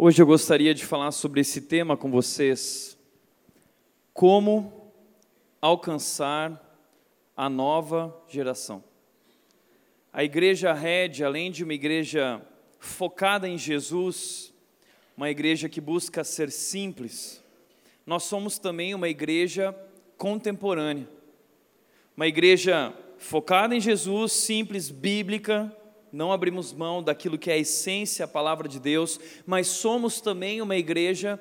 Hoje eu gostaria de falar sobre esse tema com vocês. Como alcançar a nova geração. A igreja Red, além de uma igreja focada em Jesus, uma igreja que busca ser simples, nós somos também uma igreja contemporânea. Uma igreja focada em Jesus, simples, bíblica, não abrimos mão daquilo que é a essência, a palavra de Deus, mas somos também uma igreja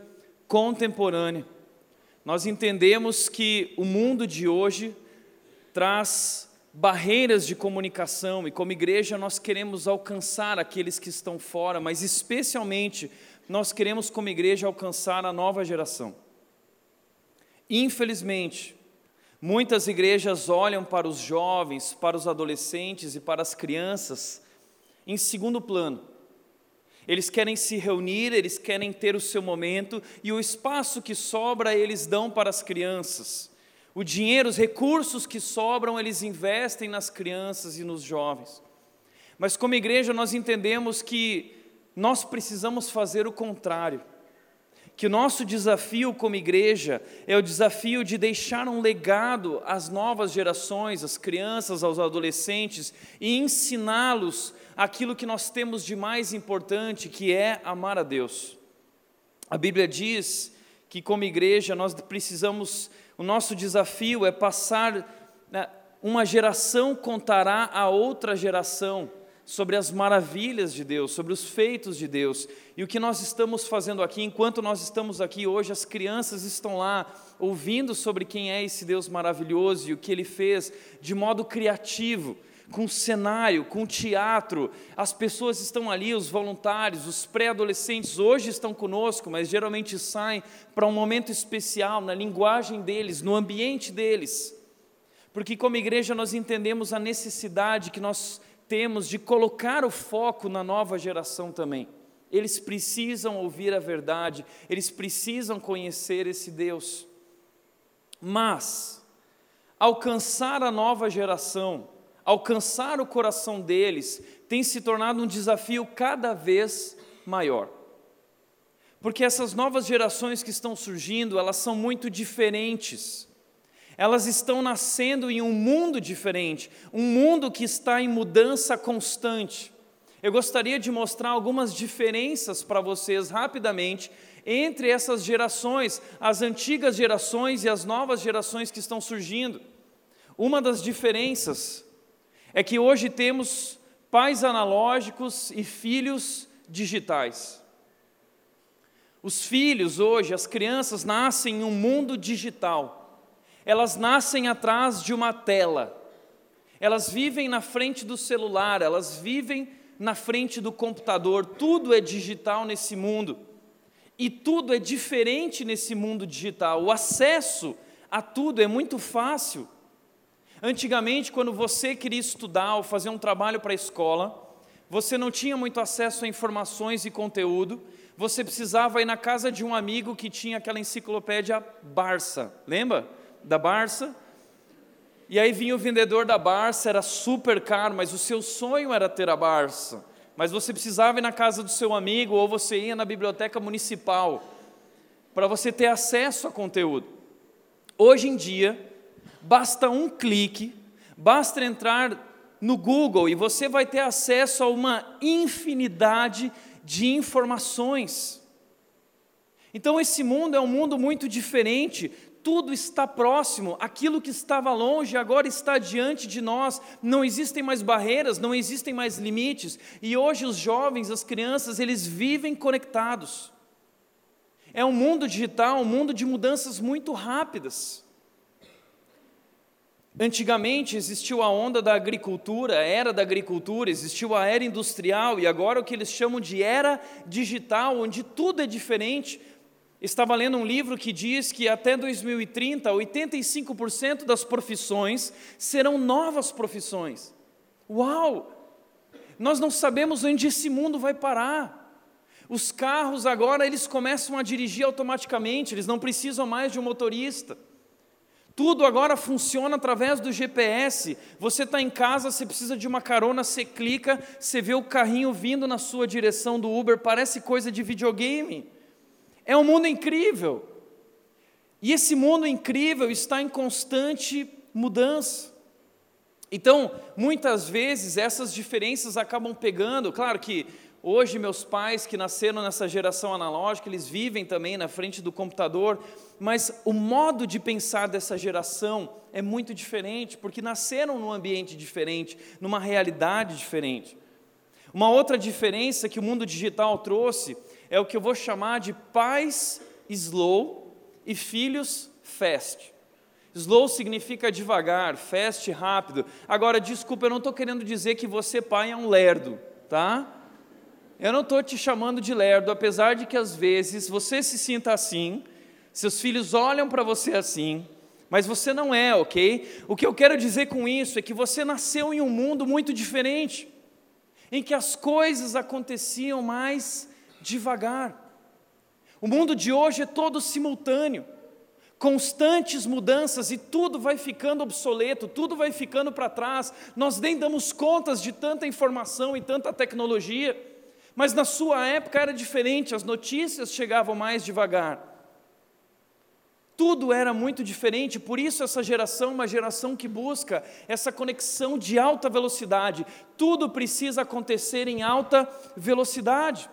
contemporânea. Nós entendemos que o mundo de hoje traz barreiras de comunicação e, como igreja, nós queremos alcançar aqueles que estão fora, mas especialmente nós queremos, como igreja, alcançar a nova geração. Infelizmente, muitas igrejas olham para os jovens, para os adolescentes e para as crianças em segundo plano. Eles querem se reunir, eles querem ter o seu momento e o espaço que sobra eles dão para as crianças. O dinheiro, os recursos que sobram, eles investem nas crianças e nos jovens. Mas como igreja nós entendemos que nós precisamos fazer o contrário que o nosso desafio como igreja é o desafio de deixar um legado às novas gerações, às crianças, aos adolescentes e ensiná-los aquilo que nós temos de mais importante, que é amar a Deus. A Bíblia diz que como igreja nós precisamos, o nosso desafio é passar, né, uma geração contará a outra geração sobre as maravilhas de Deus, sobre os feitos de Deus. E o que nós estamos fazendo aqui, enquanto nós estamos aqui hoje, as crianças estão lá ouvindo sobre quem é esse Deus maravilhoso e o que ele fez de modo criativo, com cenário, com teatro. As pessoas estão ali, os voluntários, os pré-adolescentes, hoje estão conosco, mas geralmente saem para um momento especial, na linguagem deles, no ambiente deles. Porque, como igreja, nós entendemos a necessidade que nós temos de colocar o foco na nova geração também. Eles precisam ouvir a verdade, eles precisam conhecer esse Deus. Mas, alcançar a nova geração, alcançar o coração deles, tem se tornado um desafio cada vez maior. Porque essas novas gerações que estão surgindo, elas são muito diferentes elas estão nascendo em um mundo diferente, um mundo que está em mudança constante. Eu gostaria de mostrar algumas diferenças para vocês rapidamente entre essas gerações, as antigas gerações e as novas gerações que estão surgindo. Uma das diferenças é que hoje temos pais analógicos e filhos digitais. Os filhos hoje, as crianças nascem em um mundo digital elas nascem atrás de uma tela, elas vivem na frente do celular, elas vivem na frente do computador, tudo é digital nesse mundo. E tudo é diferente nesse mundo digital. O acesso a tudo é muito fácil. Antigamente, quando você queria estudar ou fazer um trabalho para a escola, você não tinha muito acesso a informações e conteúdo, você precisava ir na casa de um amigo que tinha aquela enciclopédia Barça, lembra? Da Barça. E aí vinha o vendedor da Barça, era super caro, mas o seu sonho era ter a Barça. Mas você precisava ir na casa do seu amigo ou você ia na biblioteca municipal para você ter acesso a conteúdo. Hoje em dia, basta um clique, basta entrar no Google e você vai ter acesso a uma infinidade de informações. Então, esse mundo é um mundo muito diferente tudo está próximo, aquilo que estava longe agora está diante de nós, não existem mais barreiras, não existem mais limites, e hoje os jovens, as crianças, eles vivem conectados. É um mundo digital, um mundo de mudanças muito rápidas. Antigamente existiu a onda da agricultura, a era da agricultura, existiu a era industrial e agora o que eles chamam de era digital, onde tudo é diferente, Estava lendo um livro que diz que até 2030, 85% das profissões serão novas profissões. Uau! Nós não sabemos onde esse mundo vai parar. Os carros agora eles começam a dirigir automaticamente, eles não precisam mais de um motorista. Tudo agora funciona através do GPS. Você está em casa, você precisa de uma carona, você clica, você vê o carrinho vindo na sua direção do Uber, parece coisa de videogame. É um mundo incrível. E esse mundo incrível está em constante mudança. Então, muitas vezes essas diferenças acabam pegando, claro que Hoje, meus pais que nasceram nessa geração analógica, eles vivem também na frente do computador, mas o modo de pensar dessa geração é muito diferente, porque nasceram num ambiente diferente, numa realidade diferente. Uma outra diferença que o mundo digital trouxe é o que eu vou chamar de pais slow e filhos fast. Slow significa devagar, fast rápido. Agora, desculpa, eu não estou querendo dizer que você, pai, é um lerdo, tá? Eu não estou te chamando de lerdo, apesar de que às vezes você se sinta assim, seus filhos olham para você assim, mas você não é, ok? O que eu quero dizer com isso é que você nasceu em um mundo muito diferente, em que as coisas aconteciam mais devagar. O mundo de hoje é todo simultâneo, constantes mudanças e tudo vai ficando obsoleto, tudo vai ficando para trás. Nós nem damos contas de tanta informação e tanta tecnologia. Mas na sua época era diferente, as notícias chegavam mais devagar. Tudo era muito diferente, por isso essa geração é uma geração que busca essa conexão de alta velocidade. Tudo precisa acontecer em alta velocidade.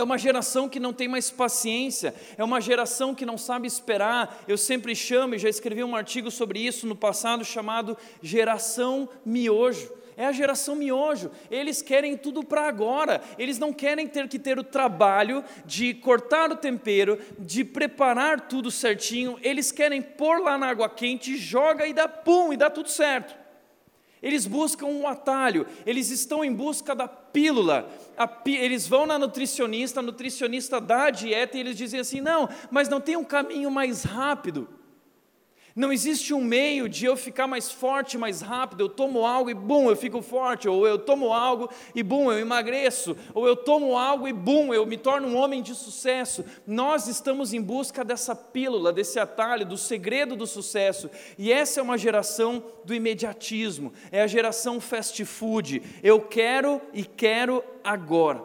É uma geração que não tem mais paciência, é uma geração que não sabe esperar. Eu sempre chamo, e já escrevi um artigo sobre isso no passado, chamado Geração Miojo é a geração miojo. Eles querem tudo para agora. Eles não querem ter que ter o trabalho de cortar o tempero, de preparar tudo certinho. Eles querem pôr lá na água quente, joga e dá pum, e dá tudo certo. Eles buscam um atalho, eles estão em busca da pílula. eles vão na nutricionista, a nutricionista dá a dieta e eles dizem assim: não, mas não tem um caminho mais rápido. Não existe um meio de eu ficar mais forte, mais rápido. Eu tomo algo e bum, eu fico forte. Ou eu tomo algo e bum, eu emagreço. Ou eu tomo algo e bum, eu me torno um homem de sucesso. Nós estamos em busca dessa pílula, desse atalho, do segredo do sucesso. E essa é uma geração do imediatismo. É a geração fast food. Eu quero e quero agora.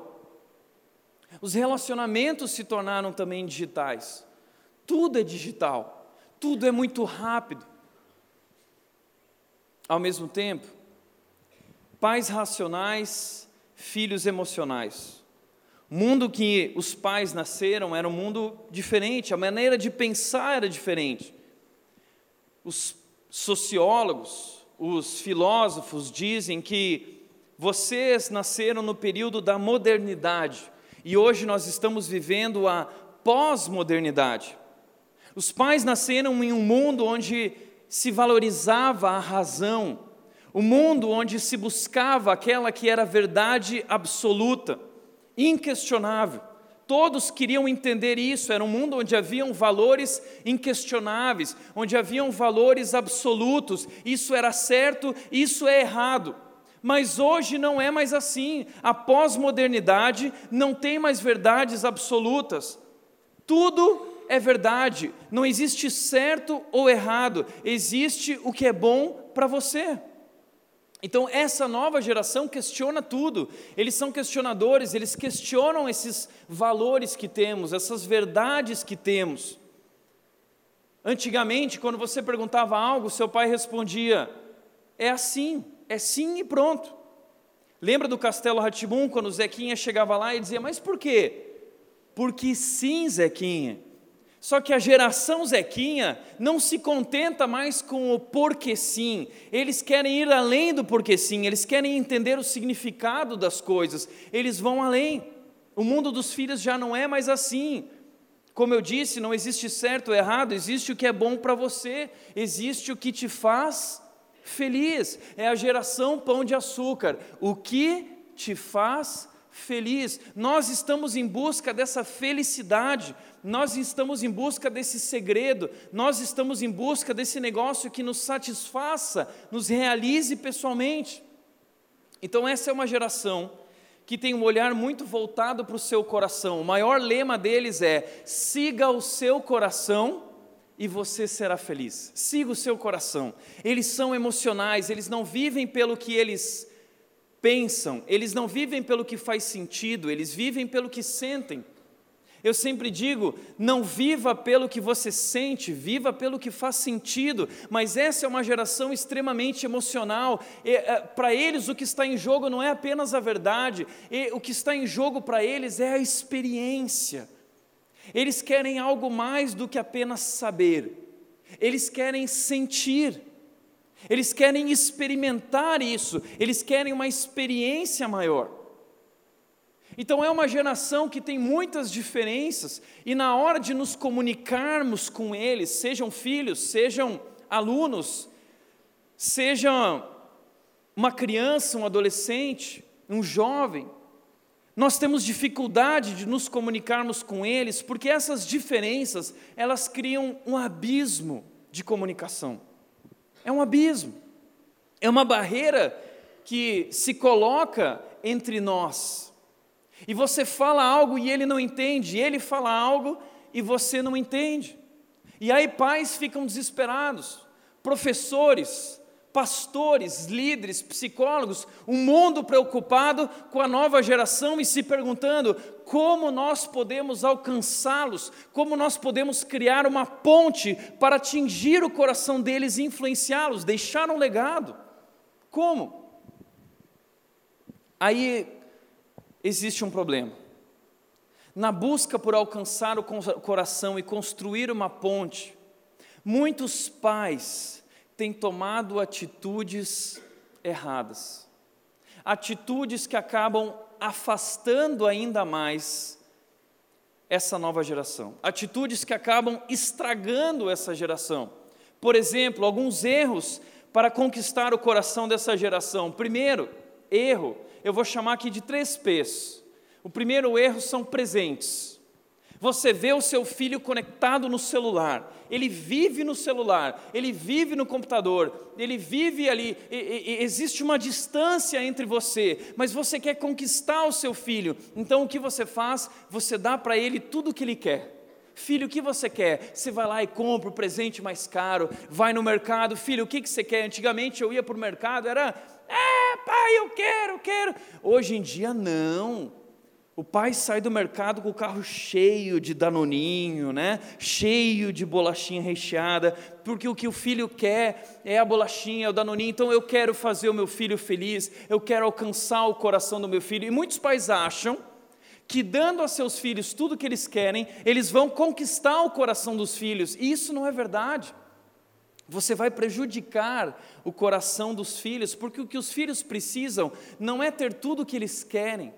Os relacionamentos se tornaram também digitais. Tudo é digital tudo é muito rápido. Ao mesmo tempo, pais racionais, filhos emocionais. O mundo que os pais nasceram era um mundo diferente, a maneira de pensar era diferente. Os sociólogos, os filósofos dizem que vocês nasceram no período da modernidade e hoje nós estamos vivendo a pós-modernidade. Os pais nasceram em um mundo onde se valorizava a razão, o um mundo onde se buscava aquela que era verdade absoluta, inquestionável. Todos queriam entender isso, era um mundo onde haviam valores inquestionáveis, onde haviam valores absolutos, isso era certo, isso é errado. Mas hoje não é mais assim. A pós-modernidade não tem mais verdades absolutas. Tudo é verdade, não existe certo ou errado, existe o que é bom para você. Então, essa nova geração questiona tudo, eles são questionadores, eles questionam esses valores que temos, essas verdades que temos. Antigamente, quando você perguntava algo, seu pai respondia: é assim, é sim e pronto. Lembra do Castelo Ratibum, quando o Zequinha chegava lá e dizia: Mas por quê? Porque sim, Zequinha. Só que a geração Zequinha não se contenta mais com o porque sim, eles querem ir além do porque sim, eles querem entender o significado das coisas, eles vão além. O mundo dos filhos já não é mais assim. Como eu disse, não existe certo ou errado, existe o que é bom para você, existe o que te faz feliz. É a geração pão de açúcar. O que te faz feliz? Nós estamos em busca dessa felicidade nós estamos em busca desse segredo, nós estamos em busca desse negócio que nos satisfaça, nos realize pessoalmente. Então, essa é uma geração que tem um olhar muito voltado para o seu coração. O maior lema deles é: siga o seu coração e você será feliz. Siga o seu coração. Eles são emocionais, eles não vivem pelo que eles pensam, eles não vivem pelo que faz sentido, eles vivem pelo que sentem. Eu sempre digo: não viva pelo que você sente, viva pelo que faz sentido. Mas essa é uma geração extremamente emocional. É, para eles, o que está em jogo não é apenas a verdade, o que está em jogo para eles é a experiência. Eles querem algo mais do que apenas saber, eles querem sentir. Eles querem experimentar isso, eles querem uma experiência maior. Então é uma geração que tem muitas diferenças, e na hora de nos comunicarmos com eles, sejam filhos, sejam alunos, seja uma criança, um adolescente, um jovem, nós temos dificuldade de nos comunicarmos com eles, porque essas diferenças, elas criam um abismo de comunicação. É um abismo. É uma barreira que se coloca entre nós. E você fala algo e ele não entende, ele fala algo e você não entende. E aí pais ficam desesperados, professores, pastores, líderes, psicólogos, um mundo preocupado com a nova geração e se perguntando como nós podemos alcançá-los, como nós podemos criar uma ponte para atingir o coração deles e influenciá-los, deixar um legado. Como? Aí existe um problema. Na busca por alcançar o coração e construir uma ponte, muitos pais têm tomado atitudes erradas, atitudes que acabam afastando ainda mais essa nova geração, atitudes que acabam estragando essa geração. Por exemplo, alguns erros para conquistar o coração dessa geração. Primeiro, erro eu vou chamar aqui de três P's. O primeiro erro são presentes. Você vê o seu filho conectado no celular, ele vive no celular, ele vive no computador, ele vive ali, e, e, existe uma distância entre você, mas você quer conquistar o seu filho, então o que você faz? Você dá para ele tudo o que ele quer. Filho, o que você quer? Você vai lá e compra o presente mais caro, vai no mercado, filho, o que, que você quer? Antigamente eu ia para o mercado, era é, pai, eu quero, eu quero. Hoje em dia, não. O pai sai do mercado com o carro cheio de danoninho, né? cheio de bolachinha recheada, porque o que o filho quer é a bolachinha, o danoninho. Então eu quero fazer o meu filho feliz, eu quero alcançar o coração do meu filho. E muitos pais acham que dando a seus filhos tudo o que eles querem, eles vão conquistar o coração dos filhos. E isso não é verdade. Você vai prejudicar o coração dos filhos, porque o que os filhos precisam não é ter tudo o que eles querem.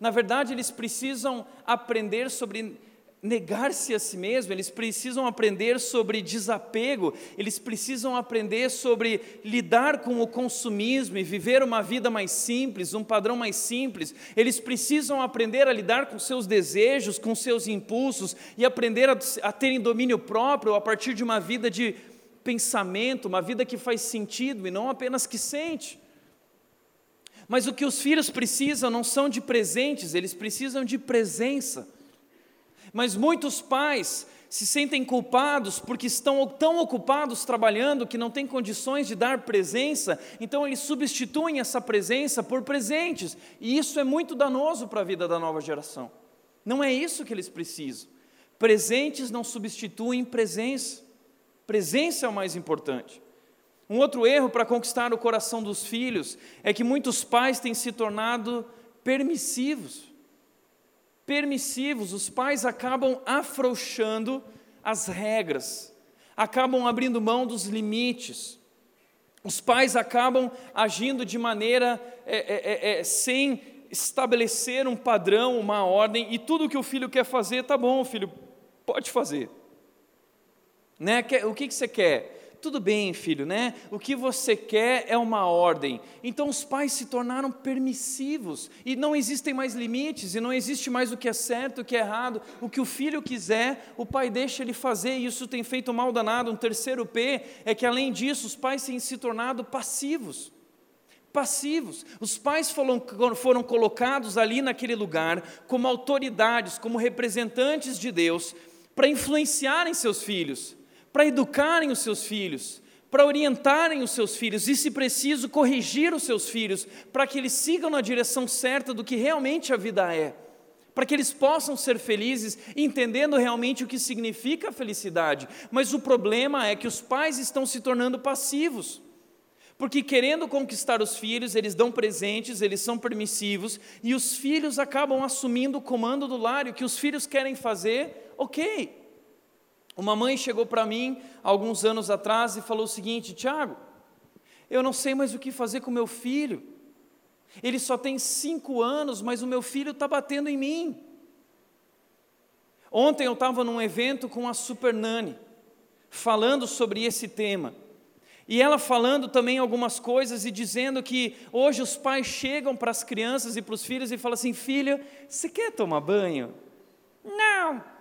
Na verdade, eles precisam aprender sobre negar-se a si mesmo, eles precisam aprender sobre desapego, eles precisam aprender sobre lidar com o consumismo e viver uma vida mais simples, um padrão mais simples. Eles precisam aprender a lidar com seus desejos, com seus impulsos e aprender a, a terem domínio próprio a partir de uma vida de pensamento, uma vida que faz sentido e não apenas que sente. Mas o que os filhos precisam não são de presentes, eles precisam de presença. Mas muitos pais se sentem culpados porque estão tão ocupados trabalhando que não têm condições de dar presença, então eles substituem essa presença por presentes, e isso é muito danoso para a vida da nova geração. Não é isso que eles precisam. Presentes não substituem presença. Presença é o mais importante. Um outro erro para conquistar o coração dos filhos é que muitos pais têm se tornado permissivos. Permissivos, os pais acabam afrouxando as regras, acabam abrindo mão dos limites. Os pais acabam agindo de maneira é, é, é, é sem estabelecer um padrão, uma ordem, e tudo que o filho quer fazer, tá bom, filho, pode fazer. Né? O que, que você quer? Tudo bem, filho, né? O que você quer é uma ordem. Então os pais se tornaram permissivos e não existem mais limites e não existe mais o que é certo, o que é errado. O que o filho quiser, o pai deixa ele fazer e isso tem feito mal danado. Um terceiro P é que além disso os pais têm se tornado passivos. Passivos. Os pais foram, foram colocados ali naquele lugar como autoridades, como representantes de Deus para influenciarem seus filhos, para educarem os seus filhos, para orientarem os seus filhos e, se preciso, corrigir os seus filhos, para que eles sigam na direção certa do que realmente a vida é, para que eles possam ser felizes, entendendo realmente o que significa a felicidade. Mas o problema é que os pais estão se tornando passivos. Porque querendo conquistar os filhos, eles dão presentes, eles são permissivos, e os filhos acabam assumindo o comando do lar, e o que os filhos querem fazer, ok. Uma mãe chegou para mim alguns anos atrás e falou o seguinte: Tiago, eu não sei mais o que fazer com meu filho. Ele só tem cinco anos, mas o meu filho está batendo em mim. Ontem eu estava num evento com a Super Nani, falando sobre esse tema. E ela falando também algumas coisas e dizendo que hoje os pais chegam para as crianças e para os filhos e falam assim: filho, você quer tomar banho? Não.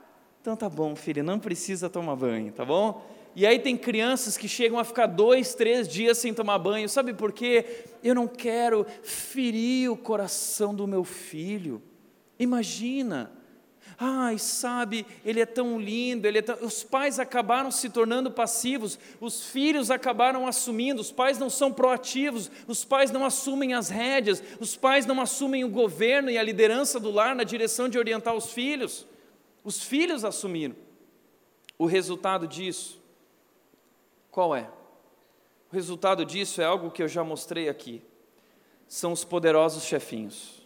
Então tá bom, filha, não precisa tomar banho, tá bom? E aí tem crianças que chegam a ficar dois, três dias sem tomar banho, sabe por quê? Eu não quero ferir o coração do meu filho. Imagina, ai, sabe, ele é tão lindo, ele é tão... os pais acabaram se tornando passivos, os filhos acabaram assumindo, os pais não são proativos, os pais não assumem as rédeas, os pais não assumem o governo e a liderança do lar na direção de orientar os filhos. Os filhos assumiram. O resultado disso, qual é? O resultado disso é algo que eu já mostrei aqui. São os poderosos chefinhos,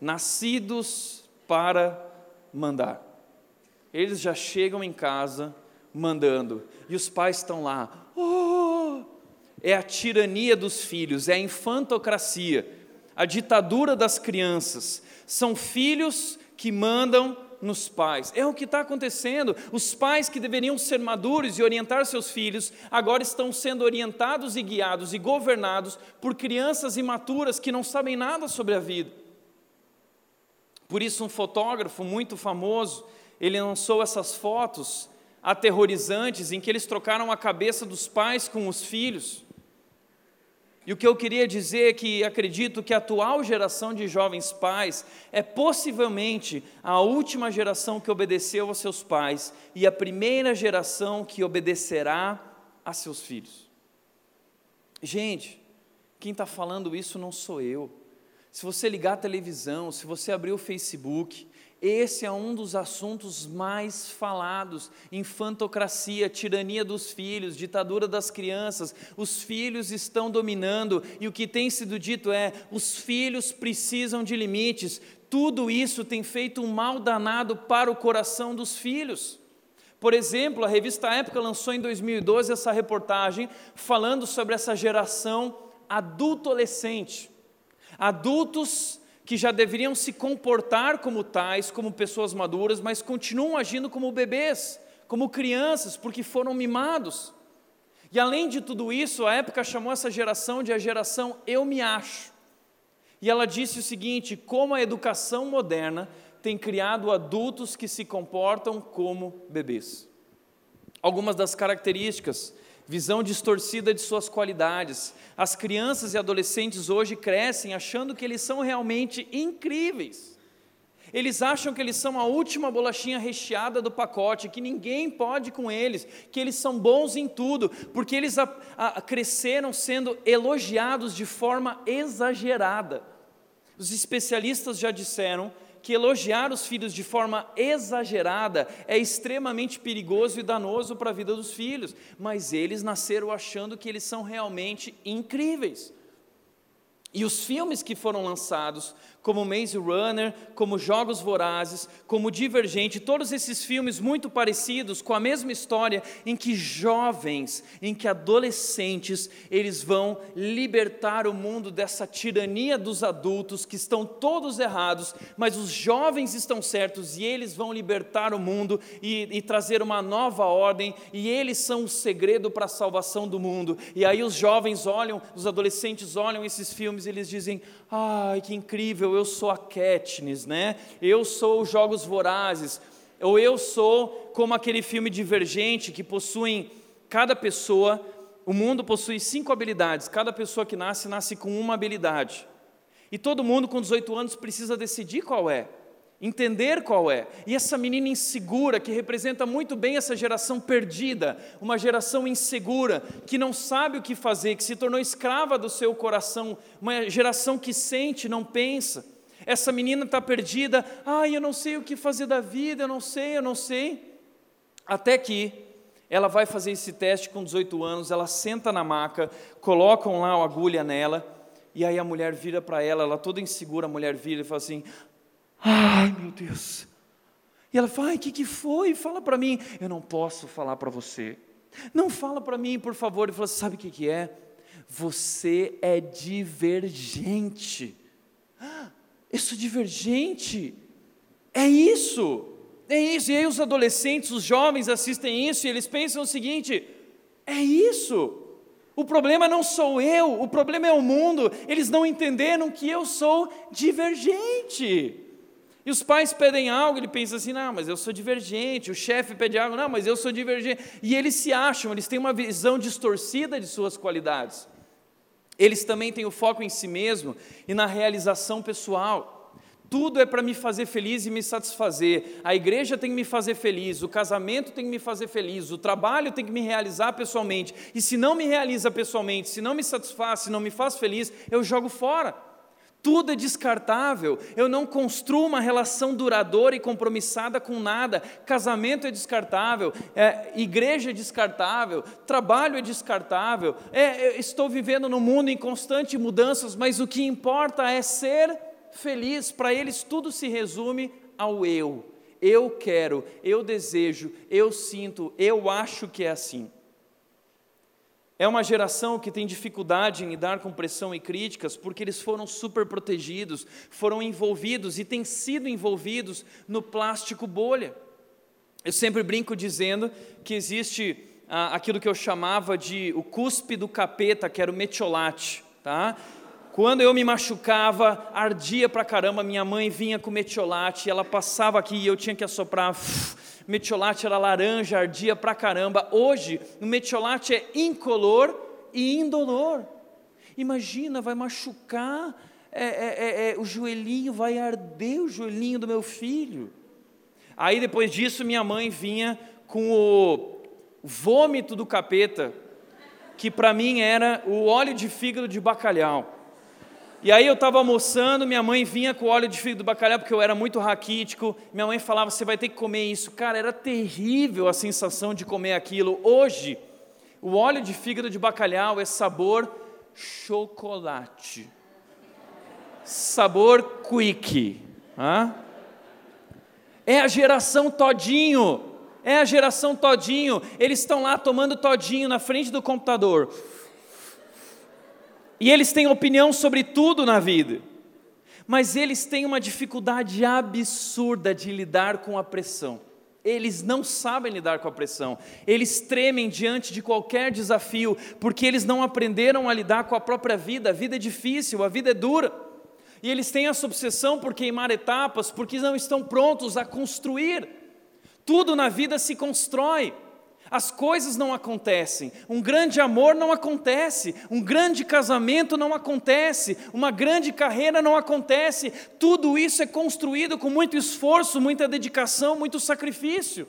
nascidos para mandar. Eles já chegam em casa mandando, e os pais estão lá. Oh! É a tirania dos filhos, é a infantocracia, a ditadura das crianças. São filhos que mandam nos pais. É o que está acontecendo. Os pais que deveriam ser maduros e orientar seus filhos, agora estão sendo orientados e guiados e governados por crianças imaturas que não sabem nada sobre a vida. Por isso, um fotógrafo muito famoso, ele lançou essas fotos aterrorizantes em que eles trocaram a cabeça dos pais com os filhos. E o que eu queria dizer é que acredito que a atual geração de jovens pais é possivelmente a última geração que obedeceu aos seus pais e a primeira geração que obedecerá a seus filhos. Gente, quem está falando isso não sou eu. Se você ligar a televisão, se você abrir o Facebook, esse é um dos assuntos mais falados: infantocracia, tirania dos filhos, ditadura das crianças. Os filhos estão dominando, e o que tem sido dito é: os filhos precisam de limites. Tudo isso tem feito um mal danado para o coração dos filhos. Por exemplo, a revista Época lançou em 2012 essa reportagem falando sobre essa geração adulto-adolescente. Adultos que já deveriam se comportar como tais, como pessoas maduras, mas continuam agindo como bebês, como crianças, porque foram mimados. E além de tudo isso, a época chamou essa geração de a geração eu me acho. E ela disse o seguinte: como a educação moderna tem criado adultos que se comportam como bebês. Algumas das características visão distorcida de suas qualidades. As crianças e adolescentes hoje crescem achando que eles são realmente incríveis. Eles acham que eles são a última bolachinha recheada do pacote, que ninguém pode com eles, que eles são bons em tudo, porque eles a, a, cresceram sendo elogiados de forma exagerada. Os especialistas já disseram que elogiar os filhos de forma exagerada é extremamente perigoso e danoso para a vida dos filhos, mas eles nasceram achando que eles são realmente incríveis. E os filmes que foram lançados como Maze Runner, como Jogos Vorazes, como Divergente, todos esses filmes muito parecidos, com a mesma história, em que jovens, em que adolescentes, eles vão libertar o mundo dessa tirania dos adultos que estão todos errados, mas os jovens estão certos e eles vão libertar o mundo e, e trazer uma nova ordem, e eles são o segredo para a salvação do mundo. E aí os jovens olham, os adolescentes olham esses filmes e eles dizem: ai, que incrível! Eu sou a Katniss, né? Eu sou os Jogos Vorazes, ou eu sou como aquele filme Divergente que possuem cada pessoa, o mundo possui cinco habilidades, cada pessoa que nasce nasce com uma habilidade. E todo mundo com 18 anos precisa decidir qual é. Entender qual é. E essa menina insegura, que representa muito bem essa geração perdida, uma geração insegura, que não sabe o que fazer, que se tornou escrava do seu coração, uma geração que sente, não pensa. Essa menina está perdida, ai, eu não sei o que fazer da vida, eu não sei, eu não sei. Até que ela vai fazer esse teste com 18 anos, ela senta na maca, colocam lá a agulha nela, e aí a mulher vira para ela, ela toda insegura, a mulher vira e fala assim: Ai, meu Deus. E ela fala: o que, que foi? Fala para mim. Eu não posso falar para você. Não fala para mim, por favor. Ele falou: sabe o que, que é? Você é divergente. Eu sou divergente. É isso. É isso. E aí os adolescentes, os jovens assistem isso e eles pensam o seguinte: é isso. O problema não sou eu, o problema é o mundo. Eles não entenderam que eu sou divergente. E os pais pedem algo, ele pensa assim: não, mas eu sou divergente. O chefe pede algo, não, mas eu sou divergente. E eles se acham, eles têm uma visão distorcida de suas qualidades. Eles também têm o foco em si mesmo e na realização pessoal. Tudo é para me fazer feliz e me satisfazer. A igreja tem que me fazer feliz, o casamento tem que me fazer feliz, o trabalho tem que me realizar pessoalmente. E se não me realiza pessoalmente, se não me satisfaz, se não me faz feliz, eu jogo fora tudo é descartável. Eu não construo uma relação duradoura e compromissada com nada. Casamento é descartável, é, igreja é descartável, trabalho é descartável. É, estou vivendo num mundo em constante mudanças, mas o que importa é ser feliz. Para eles, tudo se resume ao eu. Eu quero, eu desejo, eu sinto, eu acho que é assim. É uma geração que tem dificuldade em lidar com pressão e críticas porque eles foram super protegidos, foram envolvidos e têm sido envolvidos no plástico bolha. Eu sempre brinco dizendo que existe ah, aquilo que eu chamava de o cuspe do capeta, que era o metiolate, tá? Quando eu me machucava, ardia pra caramba, minha mãe vinha com metiolate, ela passava aqui e eu tinha que assoprar metiolate era laranja, ardia pra caramba. Hoje, o metiolate é incolor e indolor. Imagina, vai machucar é, é, é, é, o joelhinho, vai arder o joelhinho do meu filho. Aí depois disso, minha mãe vinha com o vômito do capeta, que para mim era o óleo de fígado de bacalhau. E aí eu estava almoçando, minha mãe vinha com óleo de fígado do bacalhau, porque eu era muito raquítico. Minha mãe falava: você vai ter que comer isso. Cara, era terrível a sensação de comer aquilo. Hoje, o óleo de fígado de bacalhau é sabor chocolate. Sabor quick. É a geração todinho. É a geração todinho. Eles estão lá tomando todinho na frente do computador e eles têm opinião sobre tudo na vida, mas eles têm uma dificuldade absurda de lidar com a pressão. Eles não sabem lidar com a pressão, eles tremem diante de qualquer desafio, porque eles não aprenderam a lidar com a própria vida. A vida é difícil, a vida é dura, e eles têm essa obsessão por queimar etapas, porque não estão prontos a construir. Tudo na vida se constrói. As coisas não acontecem, um grande amor não acontece, um grande casamento não acontece, uma grande carreira não acontece, tudo isso é construído com muito esforço, muita dedicação, muito sacrifício,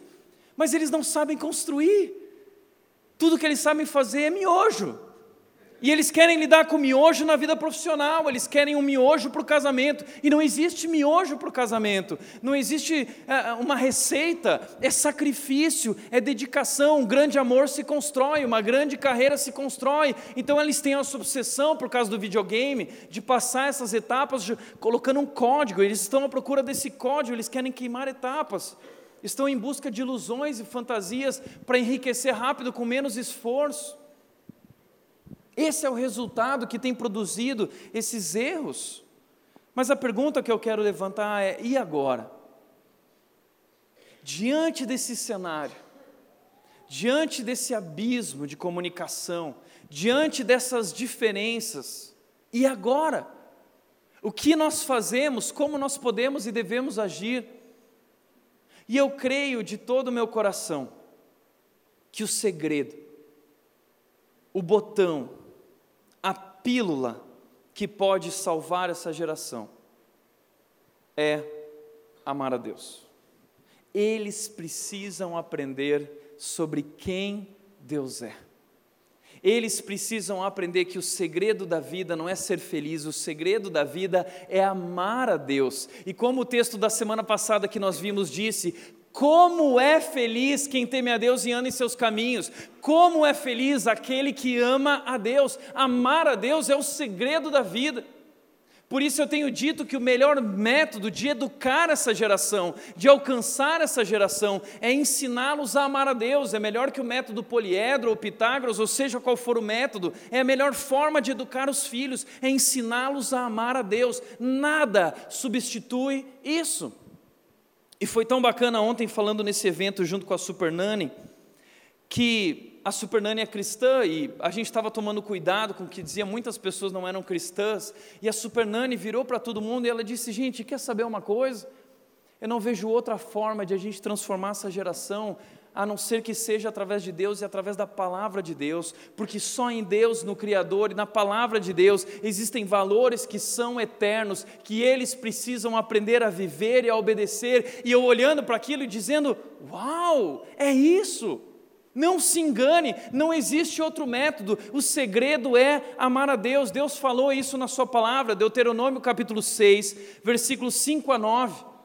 mas eles não sabem construir, tudo que eles sabem fazer é miojo. E eles querem lidar com miojo na vida profissional, eles querem um miojo para o casamento. E não existe miojo para o casamento, não existe é, uma receita, é sacrifício, é dedicação. Um grande amor se constrói, uma grande carreira se constrói. Então eles têm essa obsessão, por causa do videogame, de passar essas etapas de, colocando um código. Eles estão à procura desse código, eles querem queimar etapas. Estão em busca de ilusões e fantasias para enriquecer rápido com menos esforço. Esse é o resultado que tem produzido esses erros. Mas a pergunta que eu quero levantar é: e agora? Diante desse cenário, diante desse abismo de comunicação, diante dessas diferenças, e agora? O que nós fazemos, como nós podemos e devemos agir? E eu creio de todo o meu coração que o segredo, o botão, pílula que pode salvar essa geração é amar a Deus. Eles precisam aprender sobre quem Deus é. Eles precisam aprender que o segredo da vida não é ser feliz, o segredo da vida é amar a Deus. E como o texto da semana passada que nós vimos disse, como é feliz quem teme a Deus e anda em seus caminhos. Como é feliz aquele que ama a Deus. Amar a Deus é o segredo da vida. Por isso eu tenho dito que o melhor método de educar essa geração, de alcançar essa geração, é ensiná-los a amar a Deus. É melhor que o método poliedro ou Pitágoras, ou seja qual for o método, é a melhor forma de educar os filhos, é ensiná-los a amar a Deus. Nada substitui isso. E foi tão bacana ontem falando nesse evento junto com a Super Nani, que a Super Nani é cristã e a gente estava tomando cuidado com o que dizia muitas pessoas não eram cristãs, e a Super Nani virou para todo mundo e ela disse: Gente, quer saber uma coisa? Eu não vejo outra forma de a gente transformar essa geração a não ser que seja através de Deus e através da palavra de Deus, porque só em Deus, no Criador e na palavra de Deus existem valores que são eternos, que eles precisam aprender a viver e a obedecer. E eu olhando para aquilo e dizendo: Uau, é isso! Não se engane, não existe outro método. O segredo é amar a Deus. Deus falou isso na Sua palavra, Deuteronômio capítulo 6, versículos 5 a 9.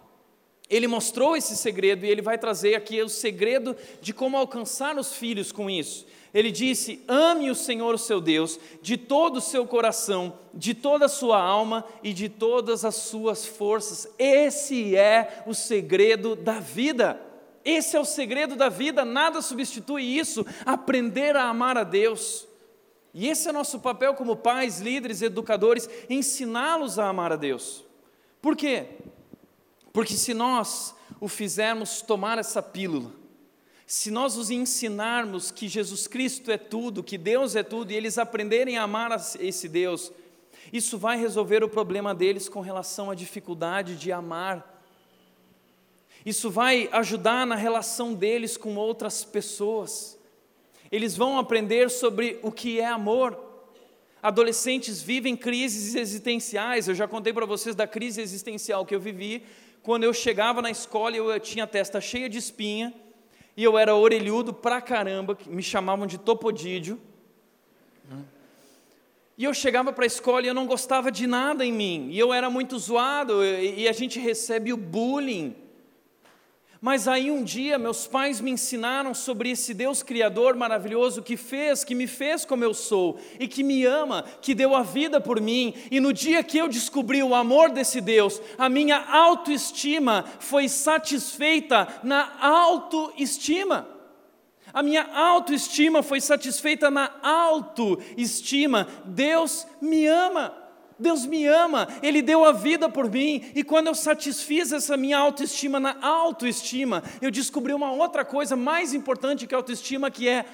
Ele mostrou esse segredo e ele vai trazer aqui o segredo de como alcançar os filhos com isso. Ele disse: Ame o Senhor, o seu Deus, de todo o seu coração, de toda a sua alma e de todas as suas forças. Esse é o segredo da vida. Esse é o segredo da vida, nada substitui isso, aprender a amar a Deus. E esse é nosso papel como pais, líderes, educadores, ensiná-los a amar a Deus. Por quê? Porque se nós o fizermos tomar essa pílula, se nós os ensinarmos que Jesus Cristo é tudo, que Deus é tudo, e eles aprenderem a amar esse Deus, isso vai resolver o problema deles com relação à dificuldade de amar isso vai ajudar na relação deles com outras pessoas. Eles vão aprender sobre o que é amor. Adolescentes vivem crises existenciais. Eu já contei para vocês da crise existencial que eu vivi quando eu chegava na escola eu tinha a testa cheia de espinha e eu era orelhudo pra caramba, me chamavam de topodídio. E eu chegava para a escola e eu não gostava de nada em mim, e eu era muito zoado, e a gente recebe o bullying mas aí um dia meus pais me ensinaram sobre esse Deus Criador maravilhoso que fez, que me fez como eu sou e que me ama, que deu a vida por mim. E no dia que eu descobri o amor desse Deus, a minha autoestima foi satisfeita na autoestima. A minha autoestima foi satisfeita na autoestima. Deus me ama. Deus me ama, Ele deu a vida por mim, e quando eu satisfiz essa minha autoestima na autoestima, eu descobri uma outra coisa mais importante que a autoestima, que é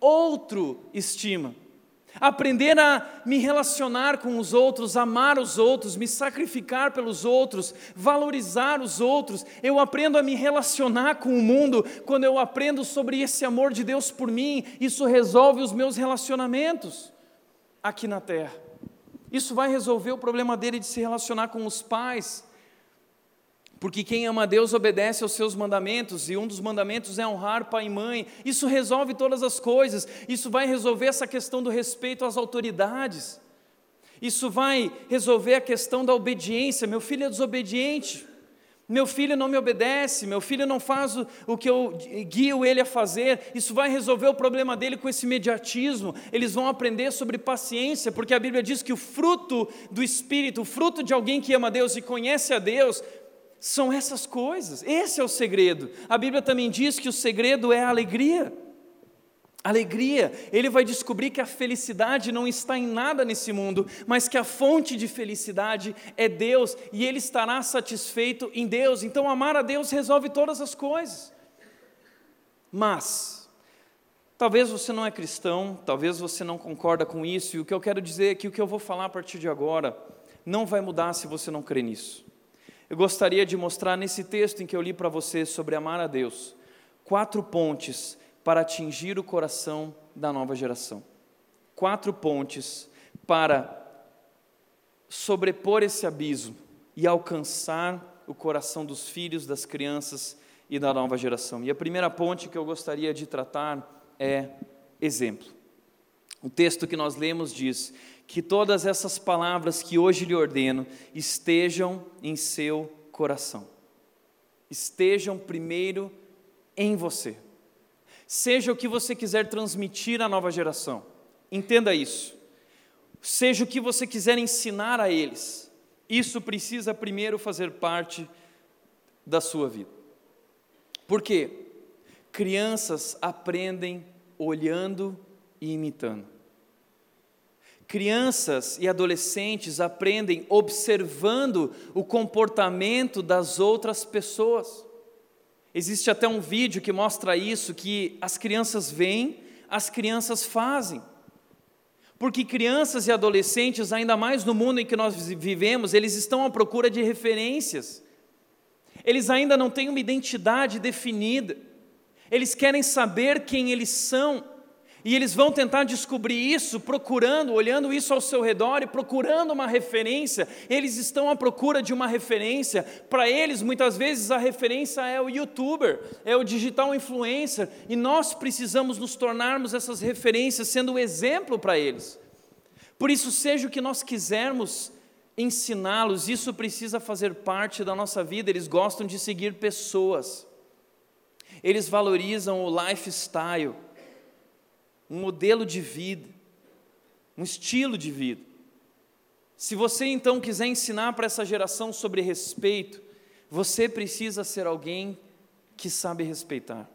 outro estima. Aprender a me relacionar com os outros, amar os outros, me sacrificar pelos outros, valorizar os outros. Eu aprendo a me relacionar com o mundo quando eu aprendo sobre esse amor de Deus por mim. Isso resolve os meus relacionamentos aqui na terra. Isso vai resolver o problema dele de se relacionar com os pais. Porque quem ama a Deus obedece aos seus mandamentos, e um dos mandamentos é honrar pai e mãe. Isso resolve todas as coisas. Isso vai resolver essa questão do respeito às autoridades. Isso vai resolver a questão da obediência. Meu filho é desobediente. Meu filho não me obedece, meu filho não faz o, o, que eu guio ele a fazer, isso vai resolver o problema dele com esse mediatismo. Eles vão aprender sobre paciência, porque a Bíblia diz que o fruto do Espírito, o fruto de alguém que ama Deus e conhece a Deus, são essas coisas. Esse é o segredo. A Bíblia também diz que o segredo é a alegria alegria, ele vai descobrir que a felicidade não está em nada nesse mundo, mas que a fonte de felicidade é Deus e ele estará satisfeito em Deus. Então, amar a Deus resolve todas as coisas. Mas, talvez você não é cristão, talvez você não concorda com isso, e o que eu quero dizer é que o que eu vou falar a partir de agora não vai mudar se você não crê nisso. Eu gostaria de mostrar nesse texto em que eu li para você sobre amar a Deus, quatro pontes para atingir o coração da nova geração. Quatro pontes para sobrepor esse abismo e alcançar o coração dos filhos, das crianças e da nova geração. E a primeira ponte que eu gostaria de tratar é exemplo. O texto que nós lemos diz que todas essas palavras que hoje lhe ordeno estejam em seu coração. Estejam primeiro em você. Seja o que você quiser transmitir à nova geração. Entenda isso. Seja o que você quiser ensinar a eles. Isso precisa primeiro fazer parte da sua vida. Por quê? Crianças aprendem olhando e imitando. Crianças e adolescentes aprendem observando o comportamento das outras pessoas. Existe até um vídeo que mostra isso, que as crianças veem, as crianças fazem. Porque crianças e adolescentes, ainda mais no mundo em que nós vivemos, eles estão à procura de referências. Eles ainda não têm uma identidade definida. Eles querem saber quem eles são. E eles vão tentar descobrir isso, procurando, olhando isso ao seu redor e procurando uma referência. Eles estão à procura de uma referência. Para eles, muitas vezes, a referência é o youtuber, é o digital influencer. E nós precisamos nos tornarmos essas referências, sendo o exemplo para eles. Por isso, seja o que nós quisermos ensiná-los, isso precisa fazer parte da nossa vida. Eles gostam de seguir pessoas, eles valorizam o lifestyle um modelo de vida, um estilo de vida. Se você então quiser ensinar para essa geração sobre respeito, você precisa ser alguém que sabe respeitar.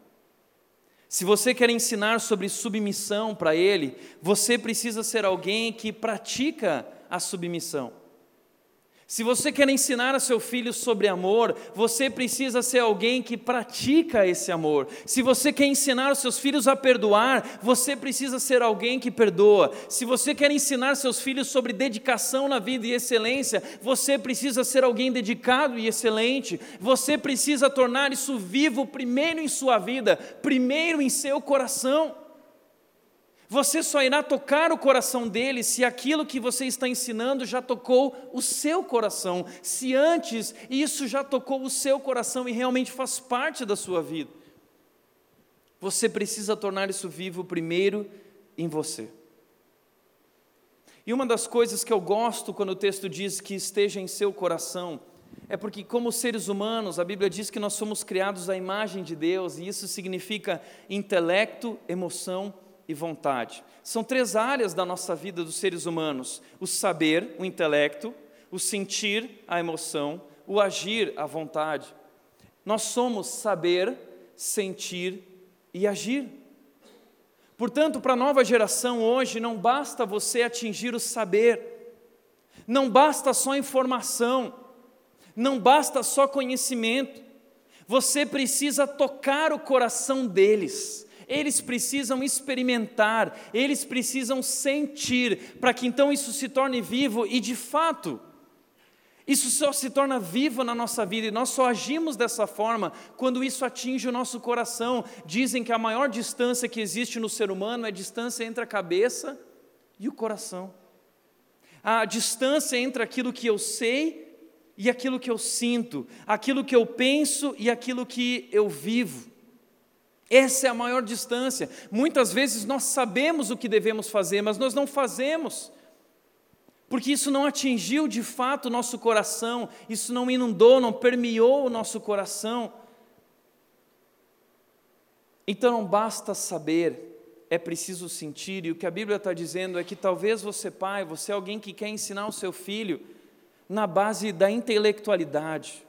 Se você quer ensinar sobre submissão para ele, você precisa ser alguém que pratica a submissão. Se você quer ensinar a seu filho sobre amor, você precisa ser alguém que pratica esse amor. Se você quer ensinar os seus filhos a perdoar, você precisa ser alguém que perdoa. Se você quer ensinar seus filhos sobre dedicação na vida e excelência, você precisa ser alguém dedicado e excelente. Você precisa tornar isso vivo primeiro em sua vida, primeiro em seu coração. Você só irá tocar o coração dele se aquilo que você está ensinando já tocou o seu coração, se antes isso já tocou o seu coração e realmente faz parte da sua vida. Você precisa tornar isso vivo primeiro em você. E uma das coisas que eu gosto quando o texto diz que esteja em seu coração, é porque, como seres humanos, a Bíblia diz que nós somos criados à imagem de Deus, e isso significa intelecto, emoção e vontade. São três áreas da nossa vida dos seres humanos: o saber, o intelecto, o sentir, a emoção, o agir, a vontade. Nós somos saber, sentir e agir. Portanto, para a nova geração hoje, não basta você atingir o saber, não basta só informação, não basta só conhecimento, você precisa tocar o coração deles eles precisam experimentar, eles precisam sentir, para que então isso se torne vivo e de fato, isso só se torna vivo na nossa vida e nós só agimos dessa forma quando isso atinge o nosso coração. Dizem que a maior distância que existe no ser humano é a distância entre a cabeça e o coração. A distância entre aquilo que eu sei e aquilo que eu sinto, aquilo que eu penso e aquilo que eu vivo. Essa é a maior distância. Muitas vezes nós sabemos o que devemos fazer, mas nós não fazemos. Porque isso não atingiu de fato o nosso coração, isso não inundou, não permeou o nosso coração. Então não basta saber, é preciso sentir, e o que a Bíblia está dizendo é que talvez você, pai, você é alguém que quer ensinar o seu filho na base da intelectualidade.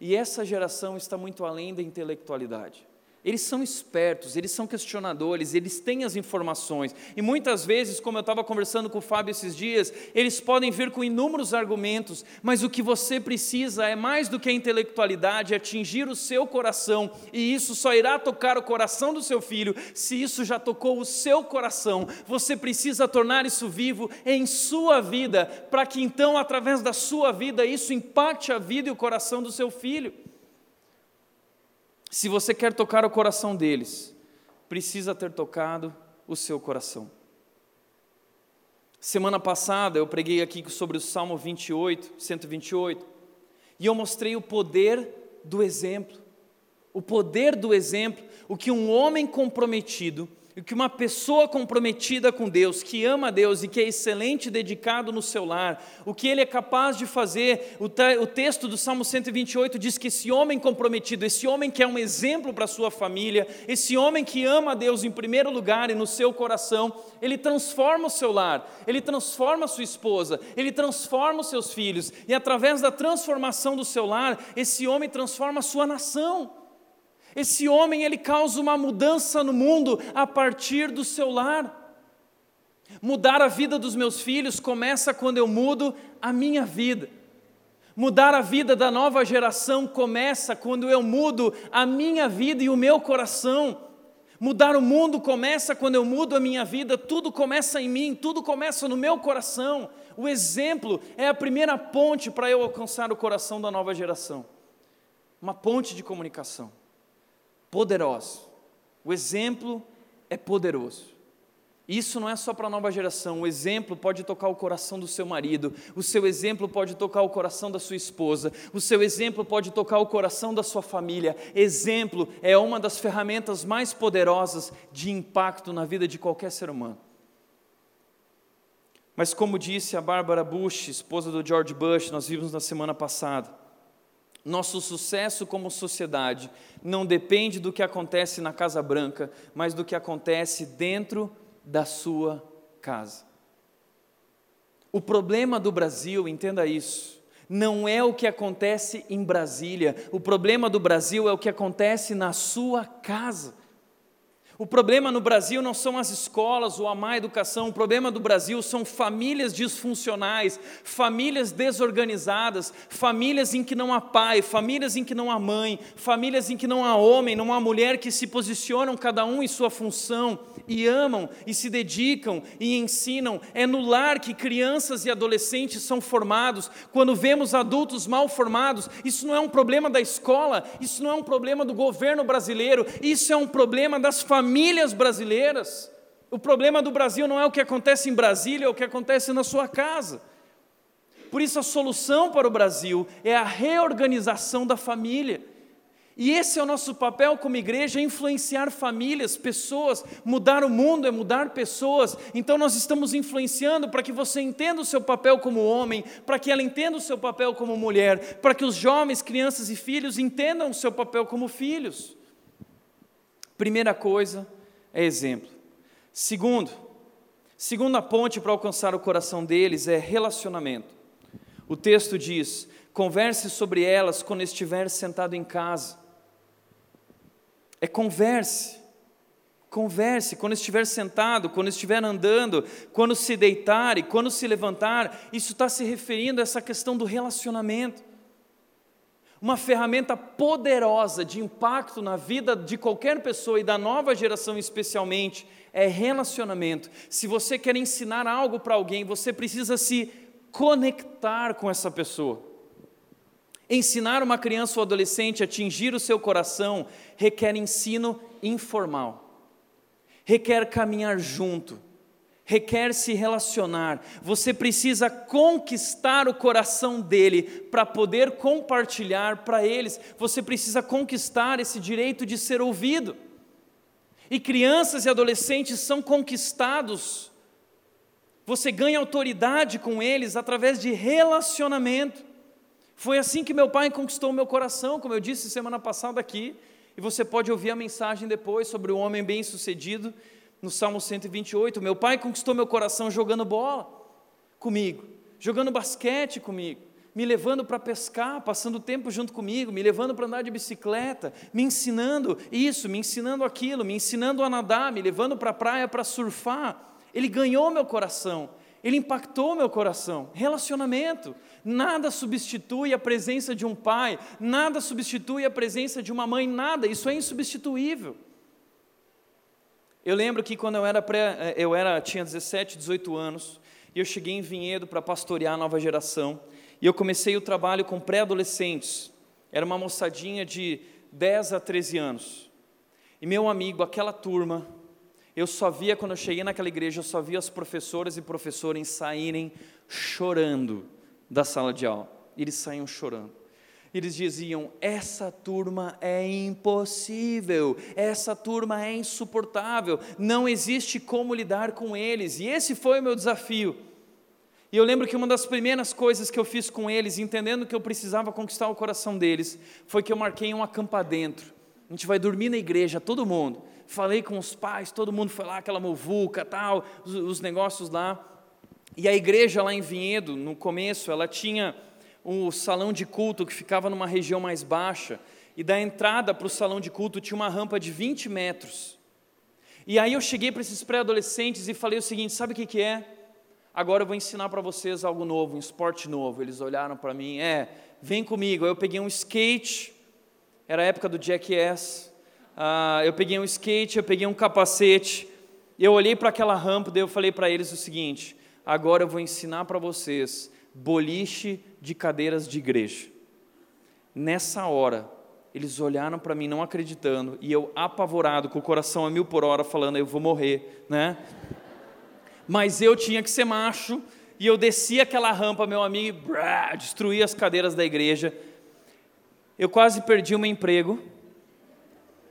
E essa geração está muito além da intelectualidade. Eles são espertos, eles são questionadores, eles têm as informações. E muitas vezes, como eu estava conversando com o Fábio esses dias, eles podem vir com inúmeros argumentos, mas o que você precisa é mais do que a intelectualidade, é atingir o seu coração. E isso só irá tocar o coração do seu filho se isso já tocou o seu coração. Você precisa tornar isso vivo em sua vida, para que então, através da sua vida, isso impacte a vida e o coração do seu filho. Se você quer tocar o coração deles, precisa ter tocado o seu coração. Semana passada eu preguei aqui sobre o Salmo 28, 128, E eu mostrei o poder do exemplo. O poder do exemplo, o que um homem comprometido e que uma pessoa comprometida com Deus, que ama a Deus e que é excelente dedicado no seu lar, o que ele é capaz de fazer, o, o texto do Salmo 128 diz que esse homem comprometido, esse homem que é um exemplo para a sua família, esse homem que ama a Deus em primeiro lugar e no seu coração, ele transforma o seu lar, ele transforma a sua esposa, ele transforma os seus filhos, e através da transformação do seu lar, esse homem transforma a sua nação. Esse homem, ele causa uma mudança no mundo a partir do seu lar. Mudar a vida dos meus filhos começa quando eu mudo a minha vida. Mudar a vida da nova geração começa quando eu mudo a minha vida e o meu coração. Mudar o mundo começa quando eu mudo a minha vida, tudo começa em mim, tudo começa no meu coração. O exemplo é a primeira ponte para eu alcançar o coração da nova geração. Uma ponte de comunicação poderosos. O exemplo é poderoso. Isso não é só para a nova geração, o exemplo pode tocar o coração do seu marido, o seu exemplo pode tocar o coração da sua esposa, o seu exemplo pode tocar o coração da sua família. Exemplo é uma das ferramentas mais poderosas de impacto na vida de qualquer ser humano. Mas, como disse a Barbara Bush, esposa do George Bush, nós vimos na semana passada, nosso sucesso como sociedade não depende do que acontece na Casa Branca, mas do que acontece dentro da sua casa. O problema do Brasil, entenda isso, não é o que acontece em Brasília, o problema do Brasil é o que acontece na sua casa. O problema no Brasil não são as escolas ou a má educação, o problema do Brasil são famílias disfuncionais, famílias desorganizadas, famílias em que não há pai, famílias em que não há mãe, famílias em que não há homem, não há mulher que se posicionam cada um em sua função e amam e se dedicam e ensinam. É no lar que crianças e adolescentes são formados. Quando vemos adultos mal formados, isso não é um problema da escola, isso não é um problema do governo brasileiro, isso é um problema das famílias famílias brasileiras. O problema do Brasil não é o que acontece em Brasília, é o que acontece na sua casa. Por isso, a solução para o Brasil é a reorganização da família. E esse é o nosso papel como igreja: influenciar famílias, pessoas. Mudar o mundo é mudar pessoas. Então, nós estamos influenciando para que você entenda o seu papel como homem, para que ela entenda o seu papel como mulher, para que os jovens, crianças e filhos entendam o seu papel como filhos. Primeira coisa é exemplo. Segundo, segunda ponte para alcançar o coração deles é relacionamento. O texto diz: converse sobre elas quando estiver sentado em casa. É converse. Converse quando estiver sentado, quando estiver andando, quando se deitar e quando se levantar. Isso está se referindo a essa questão do relacionamento uma ferramenta poderosa de impacto na vida de qualquer pessoa e da nova geração especialmente, é relacionamento. Se você quer ensinar algo para alguém, você precisa se conectar com essa pessoa. Ensinar uma criança ou adolescente a atingir o seu coração requer ensino informal, requer caminhar junto requer se relacionar, você precisa conquistar o coração dele para poder compartilhar para eles, você precisa conquistar esse direito de ser ouvido. E crianças e adolescentes são conquistados, você ganha autoridade com eles através de relacionamento. Foi assim que meu pai conquistou o meu coração, como eu disse semana passada aqui, e você pode ouvir a mensagem depois sobre o homem bem-sucedido no Salmo 128. Meu pai conquistou meu coração jogando bola comigo, jogando basquete comigo, me levando para pescar, passando tempo junto comigo, me levando para andar de bicicleta, me ensinando isso, me ensinando aquilo, me ensinando a nadar, me levando para a praia para surfar. Ele ganhou meu coração. Ele impactou meu coração. Relacionamento. Nada substitui a presença de um pai, nada substitui a presença de uma mãe, nada. Isso é insubstituível. Eu lembro que quando eu era, pré, eh, eu era tinha 17, 18 anos, e eu cheguei em Vinhedo para pastorear a nova geração, e eu comecei o trabalho com pré-adolescentes. Era uma moçadinha de 10 a 13 anos. E meu amigo, aquela turma, eu só via quando eu cheguei naquela igreja, eu só via as professoras e professores saírem chorando da sala de aula. Eles saíam chorando. Eles diziam: essa turma é impossível, essa turma é insuportável, não existe como lidar com eles. E esse foi o meu desafio. E eu lembro que uma das primeiras coisas que eu fiz com eles, entendendo que eu precisava conquistar o coração deles, foi que eu marquei um acampa dentro. A gente vai dormir na igreja, todo mundo. Falei com os pais, todo mundo foi lá, aquela movuca, tal, os, os negócios lá. E a igreja lá em Vinhedo, no começo, ela tinha um salão de culto que ficava numa região mais baixa, e da entrada para o salão de culto tinha uma rampa de 20 metros. E aí eu cheguei para esses pré-adolescentes e falei o seguinte: sabe o que, que é? Agora eu vou ensinar para vocês algo novo, um esporte novo. Eles olharam para mim, é, vem comigo. Aí eu peguei um skate, era a época do Jackass. Uh, eu peguei um skate, eu peguei um capacete. Eu olhei para aquela rampa, daí eu falei para eles o seguinte: agora eu vou ensinar para vocês boliche de cadeiras de igreja. Nessa hora, eles olharam para mim não acreditando e eu apavorado, com o coração a mil por hora, falando: eu vou morrer, né? Mas eu tinha que ser macho e eu desci aquela rampa, meu amigo, e brá, destruí as cadeiras da igreja. Eu quase perdi o meu emprego,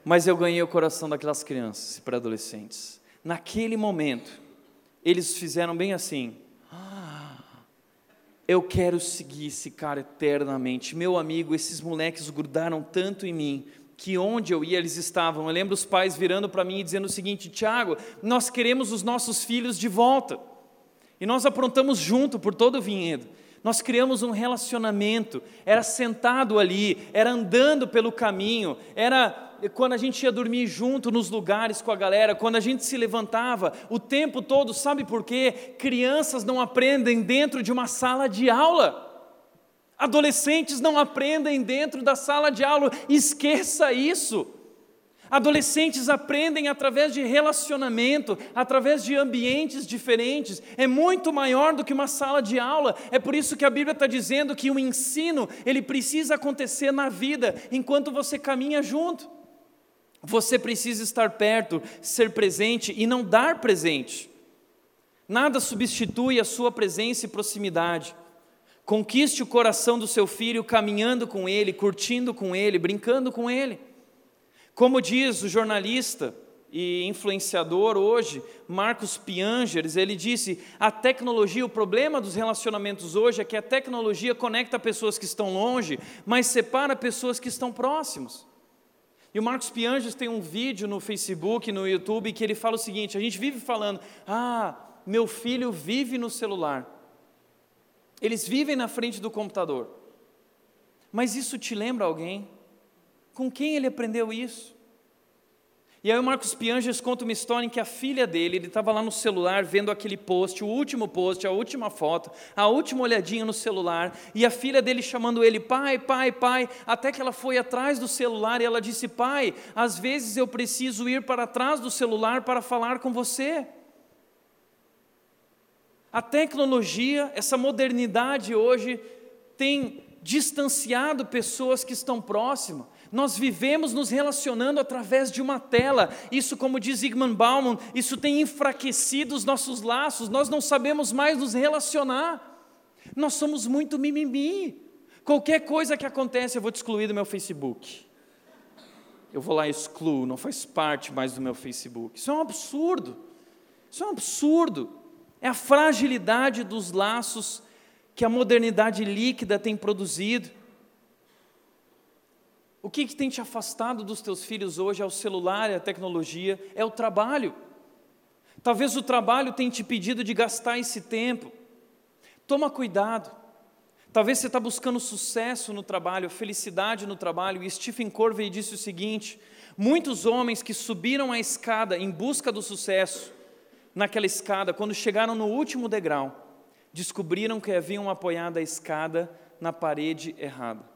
mas eu ganhei o coração daquelas crianças e pré-adolescentes. Naquele momento, eles fizeram bem assim: eu quero seguir esse cara eternamente. Meu amigo, esses moleques grudaram tanto em mim que onde eu ia eles estavam. Eu lembro os pais virando para mim e dizendo o seguinte: Tiago, nós queremos os nossos filhos de volta. E nós aprontamos junto por todo o vinhedo. Nós criamos um relacionamento, era sentado ali, era andando pelo caminho, era quando a gente ia dormir junto nos lugares com a galera, quando a gente se levantava, o tempo todo, sabe por quê? Crianças não aprendem dentro de uma sala de aula. Adolescentes não aprendem dentro da sala de aula, esqueça isso. Adolescentes aprendem através de relacionamento, através de ambientes diferentes. É muito maior do que uma sala de aula. É por isso que a Bíblia está dizendo que o ensino ele precisa acontecer na vida enquanto você caminha junto. Você precisa estar perto, ser presente e não dar presente. Nada substitui a sua presença e proximidade. Conquiste o coração do seu filho caminhando com ele, curtindo com ele, brincando com ele. Como diz o jornalista e influenciador hoje, Marcos Piangers, ele disse: a tecnologia, o problema dos relacionamentos hoje é que a tecnologia conecta pessoas que estão longe, mas separa pessoas que estão próximos. E o Marcos Piangers tem um vídeo no Facebook, no YouTube, que ele fala o seguinte: a gente vive falando, ah, meu filho vive no celular, eles vivem na frente do computador. Mas isso te lembra alguém? Com quem ele aprendeu isso? E aí o Marcos Pianges conta uma história em que a filha dele, ele estava lá no celular vendo aquele post, o último post, a última foto, a última olhadinha no celular, e a filha dele chamando ele, pai, pai, pai, até que ela foi atrás do celular e ela disse, pai, às vezes eu preciso ir para trás do celular para falar com você. A tecnologia, essa modernidade hoje, tem distanciado pessoas que estão próximas. Nós vivemos nos relacionando através de uma tela. Isso, como diz Zygmunt Bauman, isso tem enfraquecido os nossos laços. Nós não sabemos mais nos relacionar. Nós somos muito mimimi. Qualquer coisa que acontece, eu vou te excluir do meu Facebook. Eu vou lá e excluo, não faz parte mais do meu Facebook. Isso é um absurdo. Isso é um absurdo. É a fragilidade dos laços que a modernidade líquida tem produzido. O que, que tem te afastado dos teus filhos hoje é o celular, é a tecnologia, é o trabalho. Talvez o trabalho tenha te pedido de gastar esse tempo. Toma cuidado. Talvez você está buscando sucesso no trabalho, felicidade no trabalho, e Stephen Covey disse o seguinte: muitos homens que subiram a escada em busca do sucesso, naquela escada, quando chegaram no último degrau, descobriram que haviam apoiado a escada na parede errada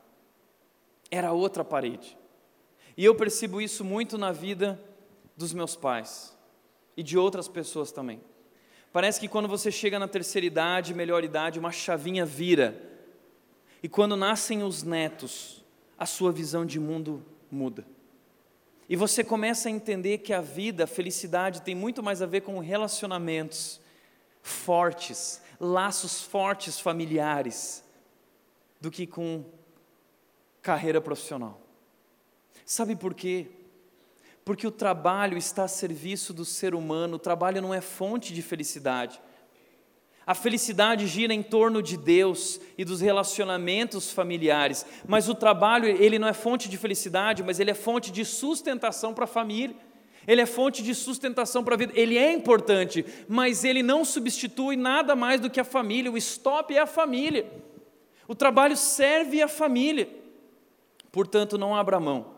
era outra parede. E eu percebo isso muito na vida dos meus pais e de outras pessoas também. Parece que quando você chega na terceira idade, melhor idade, uma chavinha vira. E quando nascem os netos, a sua visão de mundo muda. E você começa a entender que a vida, a felicidade tem muito mais a ver com relacionamentos fortes, laços fortes familiares, do que com carreira profissional. Sabe por quê? Porque o trabalho está a serviço do ser humano, o trabalho não é fonte de felicidade. A felicidade gira em torno de Deus e dos relacionamentos familiares, mas o trabalho, ele não é fonte de felicidade, mas ele é fonte de sustentação para a família. Ele é fonte de sustentação para a vida. Ele é importante, mas ele não substitui nada mais do que a família. O stop é a família. O trabalho serve a família. Portanto, não abra mão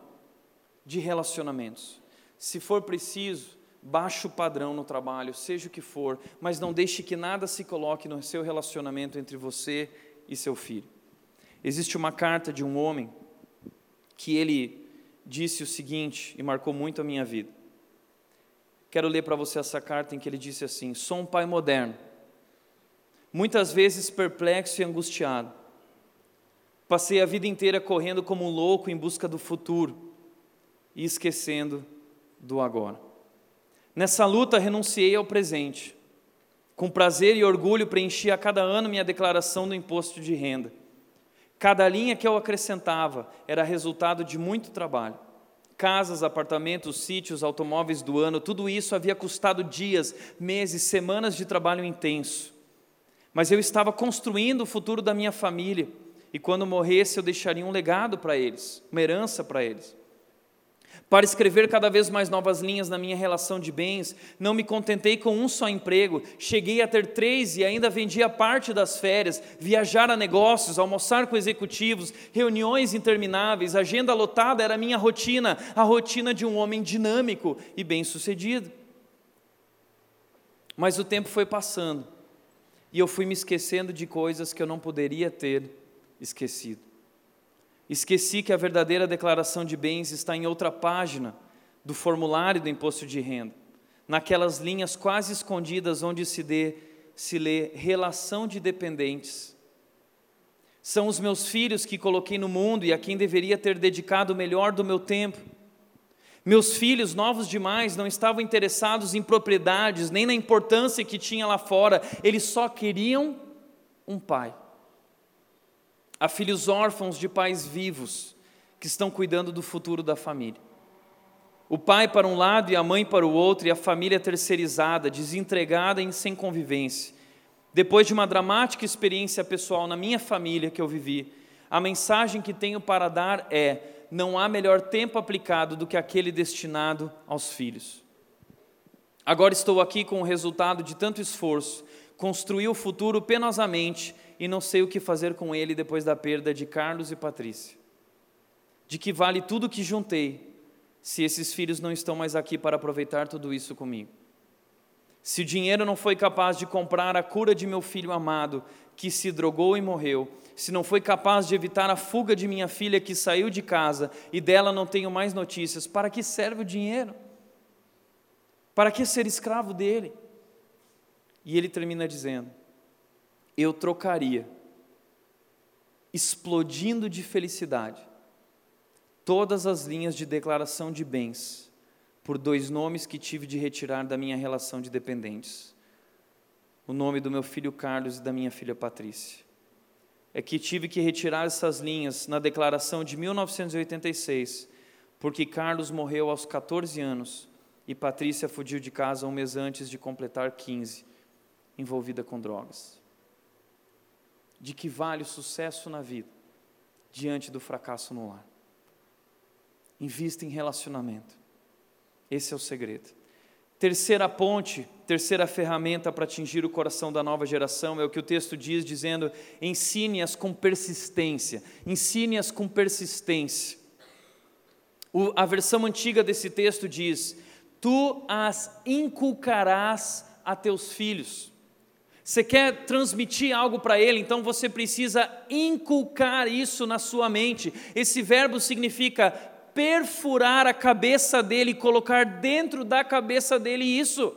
de relacionamentos. Se for preciso, baixe o padrão no trabalho, seja o que for, mas não deixe que nada se coloque no seu relacionamento entre você e seu filho. Existe uma carta de um homem que ele disse o seguinte e marcou muito a minha vida. Quero ler para você essa carta em que ele disse assim: Sou um pai moderno, muitas vezes perplexo e angustiado. Passei a vida inteira correndo como um louco em busca do futuro e esquecendo do agora. Nessa luta, renunciei ao presente. Com prazer e orgulho, preenchi a cada ano minha declaração do imposto de renda. Cada linha que eu acrescentava era resultado de muito trabalho. Casas, apartamentos, sítios, automóveis do ano, tudo isso havia custado dias, meses, semanas de trabalho intenso. Mas eu estava construindo o futuro da minha família, e quando morresse eu deixaria um legado para eles, uma herança para eles. Para escrever cada vez mais novas linhas na minha relação de bens, não me contentei com um só emprego, cheguei a ter três e ainda vendia parte das férias, viajar a negócios, almoçar com executivos, reuniões intermináveis, agenda lotada era a minha rotina, a rotina de um homem dinâmico e bem-sucedido. Mas o tempo foi passando e eu fui me esquecendo de coisas que eu não poderia ter esquecido. Esqueci que a verdadeira declaração de bens está em outra página do formulário do imposto de renda, naquelas linhas quase escondidas onde se, dê, se lê relação de dependentes. São os meus filhos que coloquei no mundo e a quem deveria ter dedicado o melhor do meu tempo. Meus filhos, novos demais, não estavam interessados em propriedades, nem na importância que tinha lá fora, eles só queriam um pai. Há filhos órfãos de pais vivos que estão cuidando do futuro da família. O pai para um lado e a mãe para o outro, e a família terceirizada, desentregada e sem convivência. Depois de uma dramática experiência pessoal na minha família que eu vivi, a mensagem que tenho para dar é: não há melhor tempo aplicado do que aquele destinado aos filhos. Agora estou aqui com o resultado de tanto esforço, construí o futuro penosamente e não sei o que fazer com ele depois da perda de Carlos e Patrícia. De que vale tudo o que juntei, se esses filhos não estão mais aqui para aproveitar tudo isso comigo? Se o dinheiro não foi capaz de comprar a cura de meu filho amado, que se drogou e morreu, se não foi capaz de evitar a fuga de minha filha que saiu de casa e dela não tenho mais notícias, para que serve o dinheiro? Para que ser escravo dele? E ele termina dizendo: eu trocaria, explodindo de felicidade, todas as linhas de declaração de bens por dois nomes que tive de retirar da minha relação de dependentes: o nome do meu filho Carlos e da minha filha Patrícia. É que tive que retirar essas linhas na declaração de 1986, porque Carlos morreu aos 14 anos e Patrícia fugiu de casa um mês antes de completar 15, envolvida com drogas de que vale o sucesso na vida diante do fracasso no lar. Invista em relacionamento. Esse é o segredo. Terceira ponte, terceira ferramenta para atingir o coração da nova geração é o que o texto diz, dizendo: ensine-as com persistência. Ensine-as com persistência. O, a versão antiga desse texto diz: Tu as inculcarás a teus filhos. Você quer transmitir algo para ele, então você precisa inculcar isso na sua mente. Esse verbo significa perfurar a cabeça dele, colocar dentro da cabeça dele isso.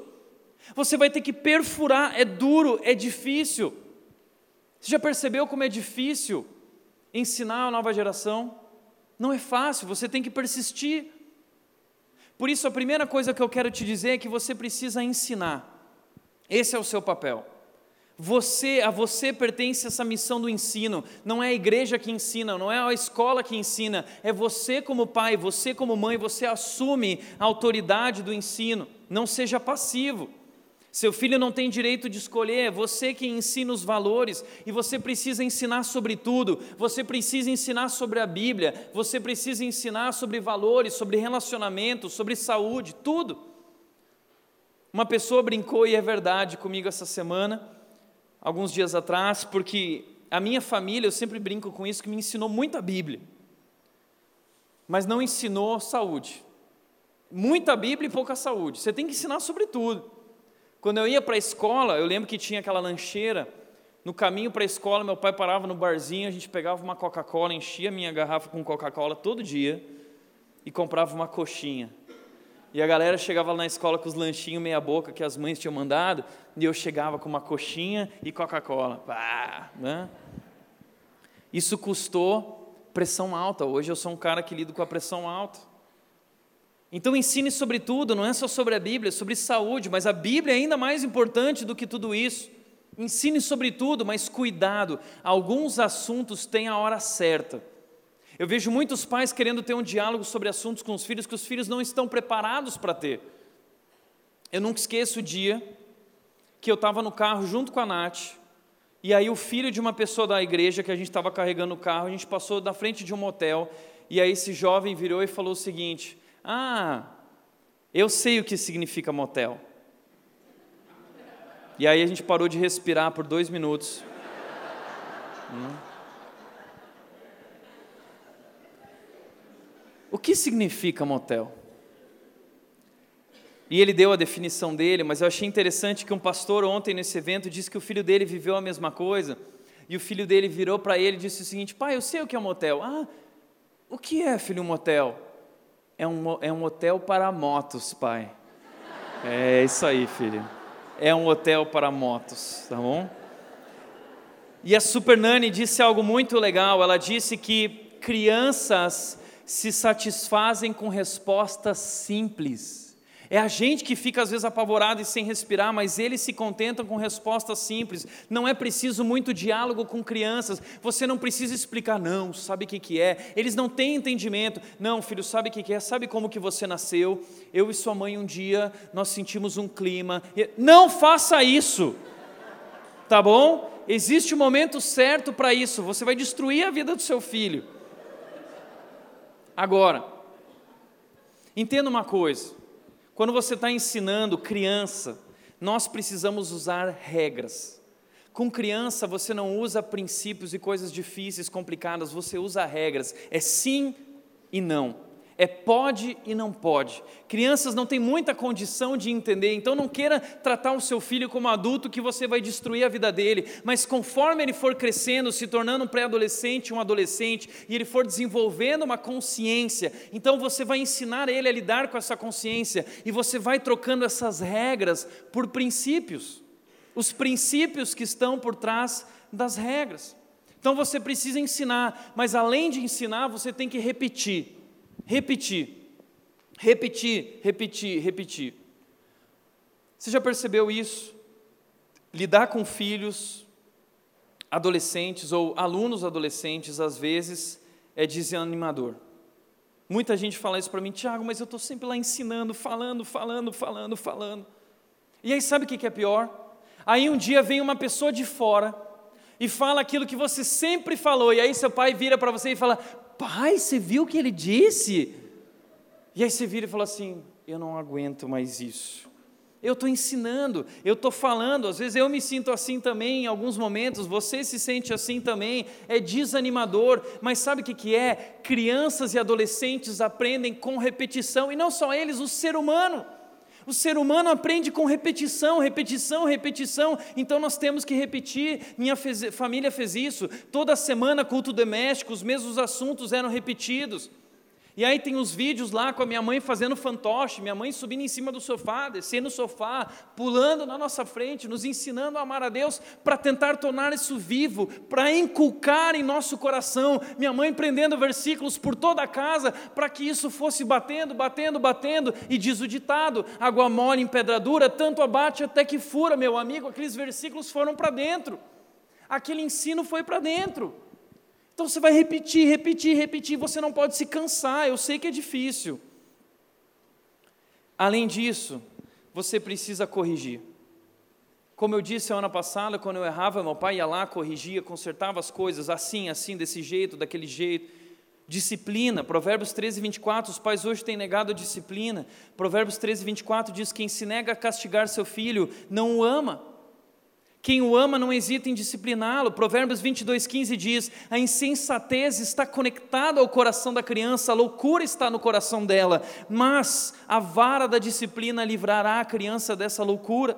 Você vai ter que perfurar, é duro, é difícil. Você já percebeu como é difícil ensinar a nova geração? Não é fácil, você tem que persistir. Por isso, a primeira coisa que eu quero te dizer é que você precisa ensinar. Esse é o seu papel. Você, a você pertence essa missão do ensino. Não é a igreja que ensina, não é a escola que ensina, é você como pai, você como mãe, você assume a autoridade do ensino. Não seja passivo. Seu filho não tem direito de escolher, é você que ensina os valores e você precisa ensinar sobre tudo. Você precisa ensinar sobre a Bíblia, você precisa ensinar sobre valores, sobre relacionamentos, sobre saúde, tudo. Uma pessoa brincou e é verdade comigo essa semana alguns dias atrás, porque a minha família, eu sempre brinco com isso, que me ensinou muito a Bíblia, mas não ensinou saúde. Muita Bíblia e pouca saúde. Você tem que ensinar sobre tudo. Quando eu ia para a escola, eu lembro que tinha aquela lancheira. No caminho para a escola, meu pai parava no barzinho, a gente pegava uma Coca-Cola, enchia minha garrafa com Coca-Cola todo dia e comprava uma coxinha. E a galera chegava lá na escola com os lanchinhos meia boca que as mães tinham mandado, e eu chegava com uma coxinha e Coca-Cola. Né? Isso custou pressão alta. Hoje eu sou um cara que lido com a pressão alta. Então ensine sobre tudo, não é só sobre a Bíblia, é sobre saúde, mas a Bíblia é ainda mais importante do que tudo isso. Ensine sobre tudo, mas cuidado, alguns assuntos têm a hora certa. Eu vejo muitos pais querendo ter um diálogo sobre assuntos com os filhos que os filhos não estão preparados para ter. Eu nunca esqueço o dia que eu estava no carro junto com a Nath, e aí o filho de uma pessoa da igreja que a gente estava carregando o carro, a gente passou da frente de um motel, e aí esse jovem virou e falou o seguinte: Ah, eu sei o que significa motel. E aí a gente parou de respirar por dois minutos. Hum. O que significa motel? E ele deu a definição dele, mas eu achei interessante que um pastor ontem nesse evento disse que o filho dele viveu a mesma coisa. E o filho dele virou para ele e disse o seguinte: Pai, eu sei o que é um motel. Ah, o que é, filho, um motel? É um, é um hotel para motos, pai. É isso aí, filho. É um hotel para motos, tá bom? E a Super Nani disse algo muito legal. Ela disse que crianças se satisfazem com respostas simples. É a gente que fica às vezes apavorado e sem respirar, mas eles se contentam com respostas simples. Não é preciso muito diálogo com crianças. Você não precisa explicar, não, sabe o que, que é? Eles não têm entendimento. Não, filho, sabe o que, que é? Sabe como que você nasceu? Eu e sua mãe um dia nós sentimos um clima. Não faça isso. Tá bom? Existe o um momento certo para isso. Você vai destruir a vida do seu filho. Agora, entenda uma coisa: quando você está ensinando criança, nós precisamos usar regras. Com criança, você não usa princípios e coisas difíceis, complicadas, você usa regras. É sim e não é pode e não pode. Crianças não têm muita condição de entender, então não queira tratar o seu filho como adulto que você vai destruir a vida dele, mas conforme ele for crescendo, se tornando um pré-adolescente, um adolescente, e ele for desenvolvendo uma consciência, então você vai ensinar ele a lidar com essa consciência e você vai trocando essas regras por princípios, os princípios que estão por trás das regras. Então você precisa ensinar, mas além de ensinar, você tem que repetir repetir, repetir, repetir, repetir. Você já percebeu isso? Lidar com filhos, adolescentes ou alunos adolescentes, às vezes, é desanimador. Muita gente fala isso para mim, Tiago, mas eu estou sempre lá ensinando, falando, falando, falando, falando. E aí sabe o que é pior? Aí um dia vem uma pessoa de fora e fala aquilo que você sempre falou, e aí seu pai vira para você e fala: Pai, você viu o que ele disse? E aí você vira e fala assim: Eu não aguento mais isso. Eu estou ensinando, eu estou falando, às vezes eu me sinto assim também em alguns momentos, você se sente assim também, é desanimador, mas sabe o que, que é? Crianças e adolescentes aprendem com repetição, e não só eles, o ser humano. O ser humano aprende com repetição, repetição, repetição. Então nós temos que repetir. Minha fez, família fez isso. Toda semana, culto doméstico, os mesmos assuntos eram repetidos. E aí tem os vídeos lá com a minha mãe fazendo fantoche, minha mãe subindo em cima do sofá, descendo o sofá, pulando na nossa frente, nos ensinando a amar a Deus para tentar tornar isso vivo, para inculcar em nosso coração. Minha mãe prendendo versículos por toda a casa para que isso fosse batendo, batendo, batendo. E diz o ditado: água mole em pedra dura, tanto abate até que fura, meu amigo. Aqueles versículos foram para dentro, aquele ensino foi para dentro. Então você vai repetir, repetir, repetir, você não pode se cansar, eu sei que é difícil. Além disso, você precisa corrigir. Como eu disse semana passada, quando eu errava, meu pai ia lá, corrigia, consertava as coisas assim, assim, desse jeito, daquele jeito. Disciplina, Provérbios 13, 24, os pais hoje têm negado a disciplina. Provérbios 13, 24 diz: Quem se nega a castigar seu filho não o ama. Quem o ama não hesita em discipliná-lo. Provérbios 22, 15 diz: A insensatez está conectada ao coração da criança, a loucura está no coração dela, mas a vara da disciplina livrará a criança dessa loucura.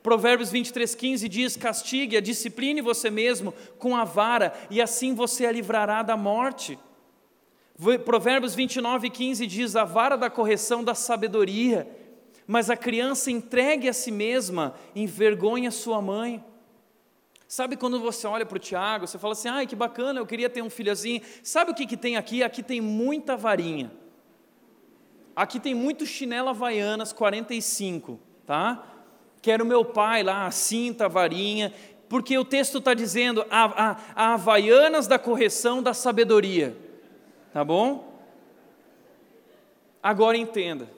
Provérbios 23, 15 diz: Castigue, a discipline você mesmo com a vara, e assim você a livrará da morte. Provérbios 29, 15 diz: A vara da correção da sabedoria mas a criança entregue a si mesma envergonha sua mãe. Sabe quando você olha para o Tiago, você fala assim, ai que bacana, eu queria ter um filho assim. Sabe o que, que tem aqui? Aqui tem muita varinha. Aqui tem muito chinela havaianas 45, tá? Quero meu pai lá, a cinta, a varinha, porque o texto está dizendo a, a, a havaianas da correção da sabedoria, tá bom? Agora entenda,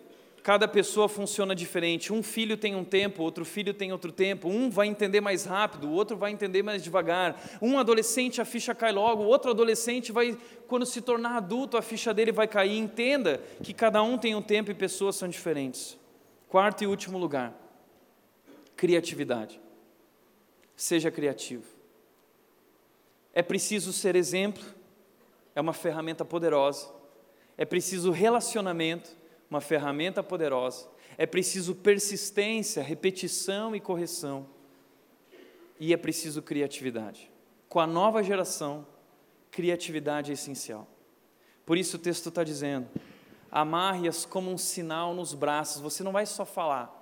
Cada pessoa funciona diferente. Um filho tem um tempo, outro filho tem outro tempo. Um vai entender mais rápido, o outro vai entender mais devagar. Um adolescente a ficha cai logo, o outro adolescente vai, quando se tornar adulto, a ficha dele vai cair. Entenda que cada um tem um tempo e pessoas são diferentes. Quarto e último lugar: criatividade. Seja criativo. É preciso ser exemplo, é uma ferramenta poderosa. É preciso relacionamento uma ferramenta poderosa. É preciso persistência, repetição e correção. E é preciso criatividade. Com a nova geração, criatividade é essencial. Por isso o texto está dizendo: amarre-as como um sinal nos braços. Você não vai só falar,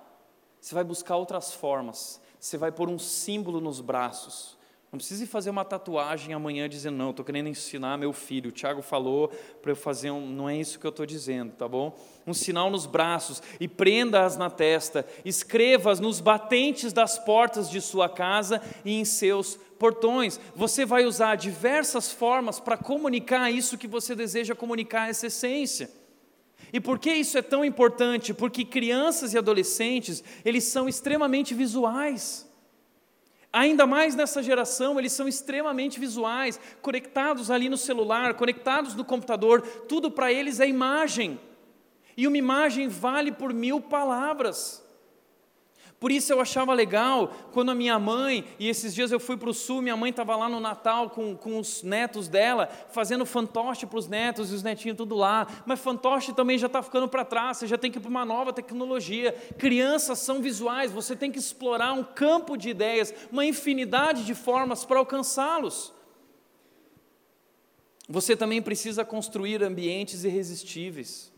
você vai buscar outras formas. Você vai pôr um símbolo nos braços. Não precisa fazer uma tatuagem amanhã dizendo, não, estou querendo ensinar meu filho. O Tiago falou para eu fazer um. Não é isso que eu estou dizendo, tá bom? Um sinal nos braços e prenda-as na testa. Escreva-as nos batentes das portas de sua casa e em seus portões. Você vai usar diversas formas para comunicar isso que você deseja comunicar, essa essência. E por que isso é tão importante? Porque crianças e adolescentes, eles são extremamente visuais. Ainda mais nessa geração, eles são extremamente visuais, conectados ali no celular, conectados no computador, tudo para eles é imagem. E uma imagem vale por mil palavras. Por isso eu achava legal quando a minha mãe, e esses dias eu fui para o sul, minha mãe estava lá no Natal com, com os netos dela, fazendo fantoche para os netos e os netinhos tudo lá. Mas fantoche também já está ficando para trás, você já tem que ir para uma nova tecnologia. Crianças são visuais, você tem que explorar um campo de ideias, uma infinidade de formas para alcançá-los. Você também precisa construir ambientes irresistíveis.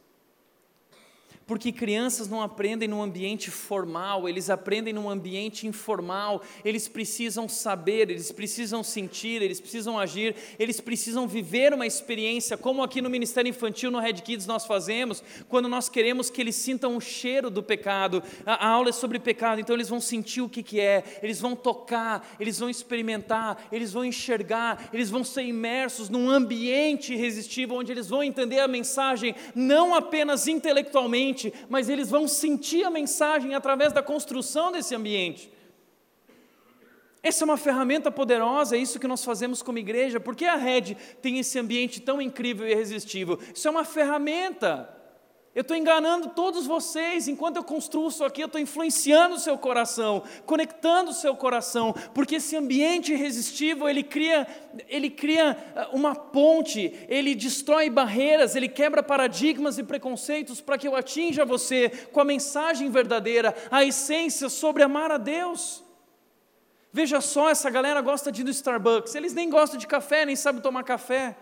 Porque crianças não aprendem num ambiente formal, eles aprendem num ambiente informal, eles precisam saber, eles precisam sentir, eles precisam agir, eles precisam viver uma experiência, como aqui no Ministério Infantil, no Red Kids, nós fazemos, quando nós queremos que eles sintam o cheiro do pecado. A, a aula é sobre pecado, então eles vão sentir o que, que é, eles vão tocar, eles vão experimentar, eles vão enxergar, eles vão ser imersos num ambiente irresistível, onde eles vão entender a mensagem não apenas intelectualmente, ambiente, mas eles vão sentir a mensagem através da construção desse ambiente. Essa é uma ferramenta poderosa, é isso que nós fazemos como igreja. Por que a rede tem esse ambiente tão incrível e irresistível? Isso é uma ferramenta. Eu estou enganando todos vocês, enquanto eu construo isso aqui, eu estou influenciando o seu coração, conectando o seu coração, porque esse ambiente irresistível, ele cria, ele cria ah, uma ponte, ele destrói barreiras, ele quebra paradigmas e preconceitos para que eu atinja você com a mensagem verdadeira, a essência sobre amar a Deus. Veja só, essa galera gosta de ir no Starbucks, eles nem gostam de café, nem sabem tomar café.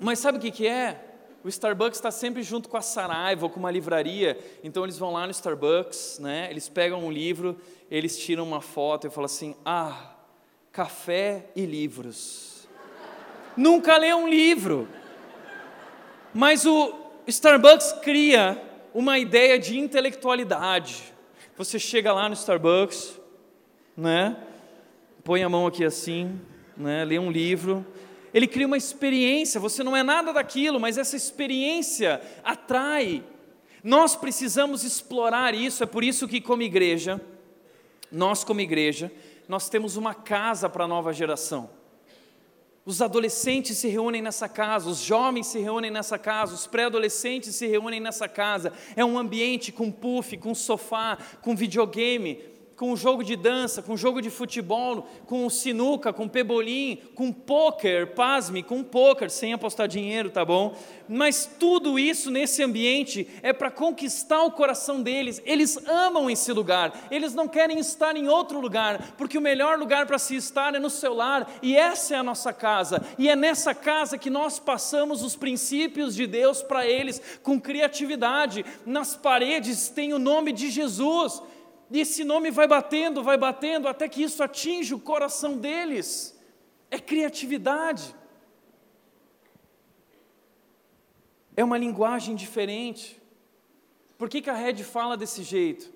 Mas sabe o que, que é? O Starbucks está sempre junto com a Saraiva com uma livraria, então eles vão lá no Starbucks, né? Eles pegam um livro, eles tiram uma foto e falam assim: "Ah, café e livros". Nunca lê um livro. Mas o Starbucks cria uma ideia de intelectualidade. Você chega lá no Starbucks, né? Põe a mão aqui assim, né? Lê um livro, ele cria uma experiência, você não é nada daquilo, mas essa experiência atrai. Nós precisamos explorar isso, é por isso que, como igreja, nós, como igreja, nós temos uma casa para a nova geração. Os adolescentes se reúnem nessa casa, os jovens se reúnem nessa casa, os pré-adolescentes se reúnem nessa casa. É um ambiente com puff, com sofá, com videogame, com o jogo de dança, com o jogo de futebol, com sinuca, com pebolim, com poker, pasme, com poker, sem apostar dinheiro, tá bom? Mas tudo isso nesse ambiente é para conquistar o coração deles. Eles amam esse lugar, eles não querem estar em outro lugar, porque o melhor lugar para se estar é no seu lar, e essa é a nossa casa, e é nessa casa que nós passamos os princípios de Deus para eles, com criatividade. Nas paredes tem o nome de Jesus e esse nome vai batendo, vai batendo, até que isso atinge o coração deles. É criatividade. É uma linguagem diferente. Por que, que a Red fala desse jeito?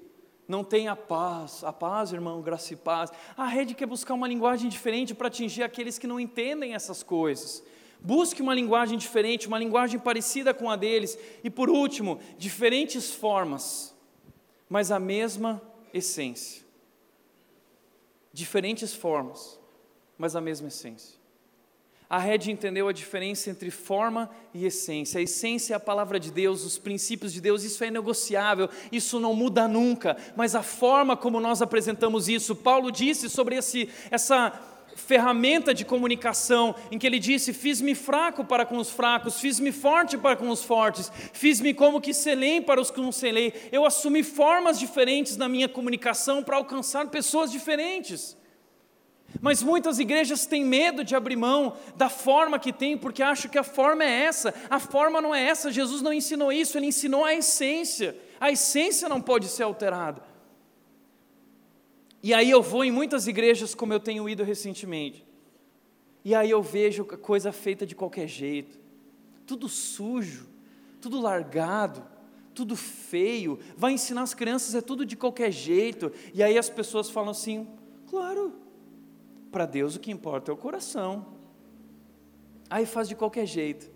Não tem a paz, a paz, irmão, graça e paz. A Red quer buscar uma linguagem diferente para atingir aqueles que não entendem essas coisas. Busque uma linguagem diferente, uma linguagem parecida com a deles. E por último, diferentes formas, mas a mesma essência. Diferentes formas, mas a mesma essência. A Red entendeu a diferença entre forma e essência. A essência é a palavra de Deus, os princípios de Deus, isso é negociável, isso não muda nunca, mas a forma como nós apresentamos isso, Paulo disse sobre esse, essa ferramenta de comunicação em que ele disse: Fiz-me fraco para com os fracos, fiz-me forte para com os fortes, fiz-me como que selei para os que não selei. Eu assumi formas diferentes na minha comunicação para alcançar pessoas diferentes. Mas muitas igrejas têm medo de abrir mão da forma que tem, porque acham que a forma é essa. A forma não é essa, Jesus não ensinou isso, ele ensinou a essência. A essência não pode ser alterada. E aí eu vou em muitas igrejas, como eu tenho ido recentemente, e aí eu vejo coisa feita de qualquer jeito, tudo sujo, tudo largado, tudo feio, vai ensinar as crianças é tudo de qualquer jeito, e aí as pessoas falam assim: claro, para Deus o que importa é o coração, aí faz de qualquer jeito,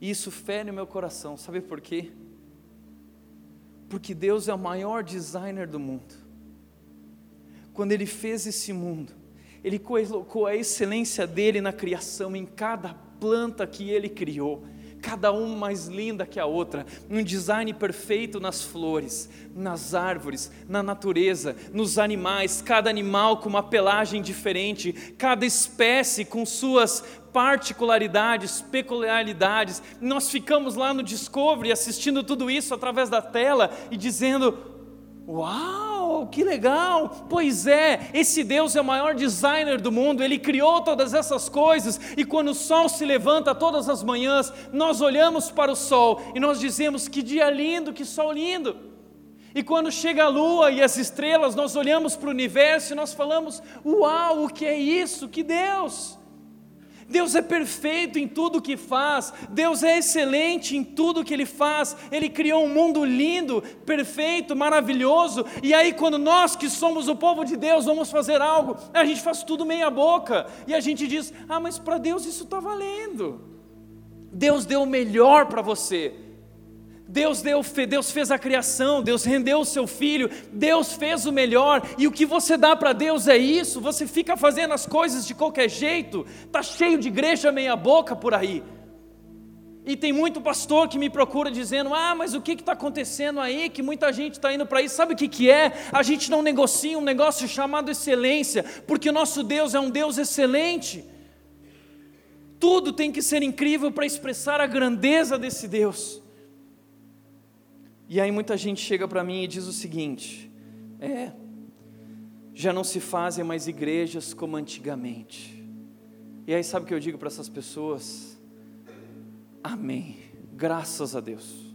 e isso fere o meu coração, sabe por quê? Porque Deus é o maior designer do mundo quando ele fez esse mundo, ele colocou a excelência dele na criação, em cada planta que ele criou, cada uma mais linda que a outra, um design perfeito nas flores, nas árvores, na natureza, nos animais, cada animal com uma pelagem diferente, cada espécie com suas particularidades, peculiaridades. Nós ficamos lá no Discovery assistindo tudo isso através da tela e dizendo: Uau! que legal! Pois é, esse Deus é o maior designer do mundo, ele criou todas essas coisas, e quando o sol se levanta todas as manhãs, nós olhamos para o sol e nós dizemos: que dia lindo, que sol lindo! E quando chega a lua e as estrelas, nós olhamos para o universo e nós falamos: Uau, o que é isso? Que Deus! Deus é perfeito em tudo que faz, Deus é excelente em tudo que Ele faz, Ele criou um mundo lindo, perfeito, maravilhoso, e aí, quando nós que somos o povo de Deus vamos fazer algo, a gente faz tudo meia-boca, e a gente diz: ah, mas para Deus isso está valendo. Deus deu o melhor para você, Deus, deu, Deus fez a criação, Deus rendeu o seu filho, Deus fez o melhor, e o que você dá para Deus é isso, você fica fazendo as coisas de qualquer jeito, está cheio de igreja meia-boca por aí. E tem muito pastor que me procura dizendo: Ah, mas o que está acontecendo aí? Que muita gente está indo para isso. Sabe o que, que é? A gente não negocia um negócio chamado excelência, porque o nosso Deus é um Deus excelente. Tudo tem que ser incrível para expressar a grandeza desse Deus. E aí muita gente chega para mim e diz o seguinte: é, já não se fazem mais igrejas como antigamente. E aí sabe o que eu digo para essas pessoas? Amém. Graças a Deus.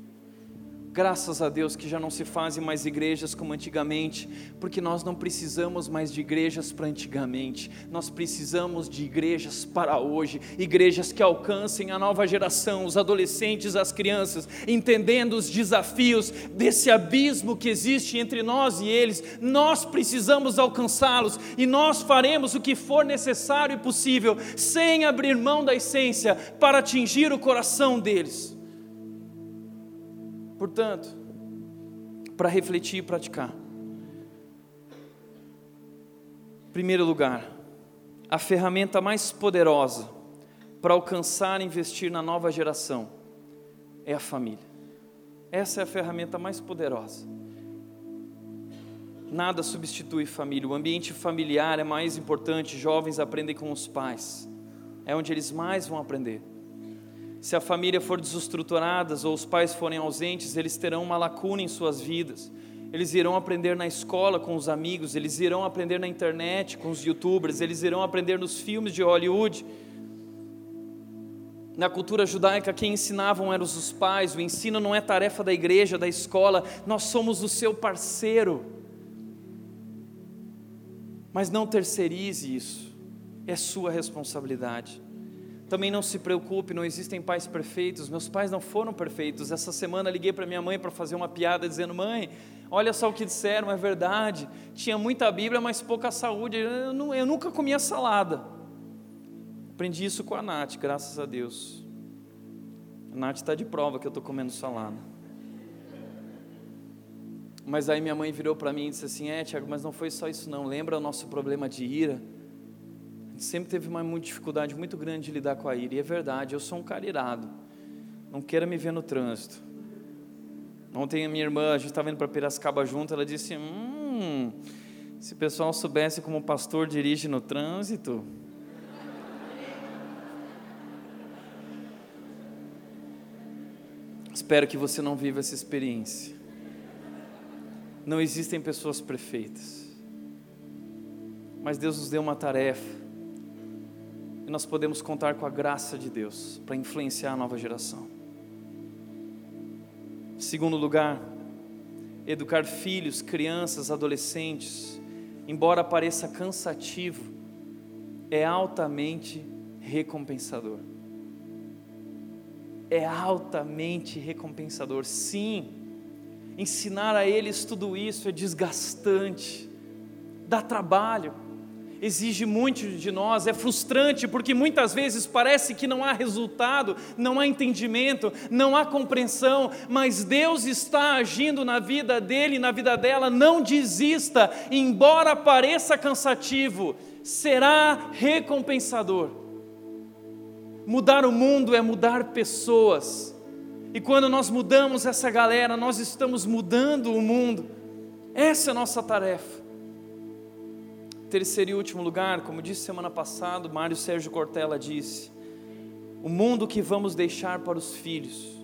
Graças a Deus que já não se fazem mais igrejas como antigamente, porque nós não precisamos mais de igrejas para antigamente, nós precisamos de igrejas para hoje, igrejas que alcancem a nova geração, os adolescentes, as crianças, entendendo os desafios desse abismo que existe entre nós e eles, nós precisamos alcançá-los e nós faremos o que for necessário e possível, sem abrir mão da essência, para atingir o coração deles. Portanto, para refletir e praticar. Primeiro lugar, a ferramenta mais poderosa para alcançar e investir na nova geração é a família. Essa é a ferramenta mais poderosa. Nada substitui família. O ambiente familiar é mais importante. Jovens aprendem com os pais. É onde eles mais vão aprender. Se a família for desestruturada ou os pais forem ausentes, eles terão uma lacuna em suas vidas. Eles irão aprender na escola com os amigos, eles irão aprender na internet com os youtubers, eles irão aprender nos filmes de Hollywood. Na cultura judaica, quem ensinavam eram os pais, o ensino não é tarefa da igreja, da escola, nós somos o seu parceiro. Mas não terceirize isso, é sua responsabilidade. Também não se preocupe, não existem pais perfeitos. Meus pais não foram perfeitos. Essa semana liguei para minha mãe para fazer uma piada dizendo: "Mãe, olha só o que disseram, é verdade. Tinha muita Bíblia, mas pouca saúde. Eu, não, eu nunca comia salada." Aprendi isso com a Nath, graças a Deus. A Nath está de prova que eu estou comendo salada. Mas aí minha mãe virou para mim e disse assim: É, Tiago, mas não foi só isso, não. Lembra o nosso problema de ira? Sempre teve uma dificuldade muito grande de lidar com a ira, e é verdade, eu sou um cara irado. Não queira me ver no trânsito. Ontem a minha irmã, a gente estava indo para Piracicaba junto, ela disse: Hum, se o pessoal soubesse como o pastor dirige no trânsito. Espero que você não viva essa experiência. Não existem pessoas perfeitas. Mas Deus nos deu uma tarefa e nós podemos contar com a graça de Deus para influenciar a nova geração. Segundo lugar, educar filhos, crianças, adolescentes, embora pareça cansativo, é altamente recompensador. É altamente recompensador. Sim, ensinar a eles tudo isso é desgastante, dá trabalho exige muito de nós, é frustrante porque muitas vezes parece que não há resultado, não há entendimento, não há compreensão, mas Deus está agindo na vida dele, na vida dela, não desista, embora pareça cansativo, será recompensador. Mudar o mundo é mudar pessoas. E quando nós mudamos essa galera, nós estamos mudando o mundo. Essa é a nossa tarefa terceiro e último lugar, como disse semana passada, Mário Sérgio Cortella disse: o mundo que vamos deixar para os filhos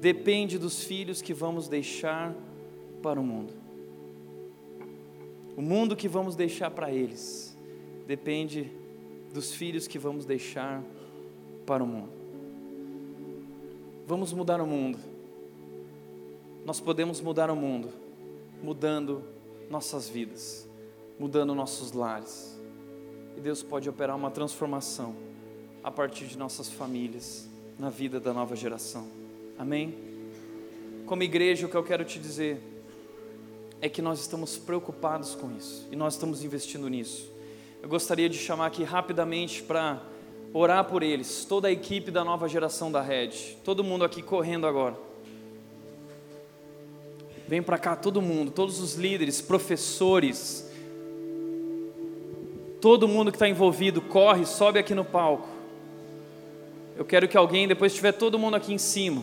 depende dos filhos que vamos deixar para o mundo. O mundo que vamos deixar para eles depende dos filhos que vamos deixar para o mundo. Vamos mudar o mundo. Nós podemos mudar o mundo mudando nossas vidas mudando nossos lares. E Deus pode operar uma transformação a partir de nossas famílias, na vida da nova geração. Amém? Como igreja, o que eu quero te dizer é que nós estamos preocupados com isso e nós estamos investindo nisso. Eu gostaria de chamar aqui rapidamente para orar por eles, toda a equipe da nova geração da Red, todo mundo aqui correndo agora. Vem para cá todo mundo, todos os líderes, professores, Todo mundo que está envolvido corre, sobe aqui no palco. Eu quero que alguém, depois tiver todo mundo aqui em cima.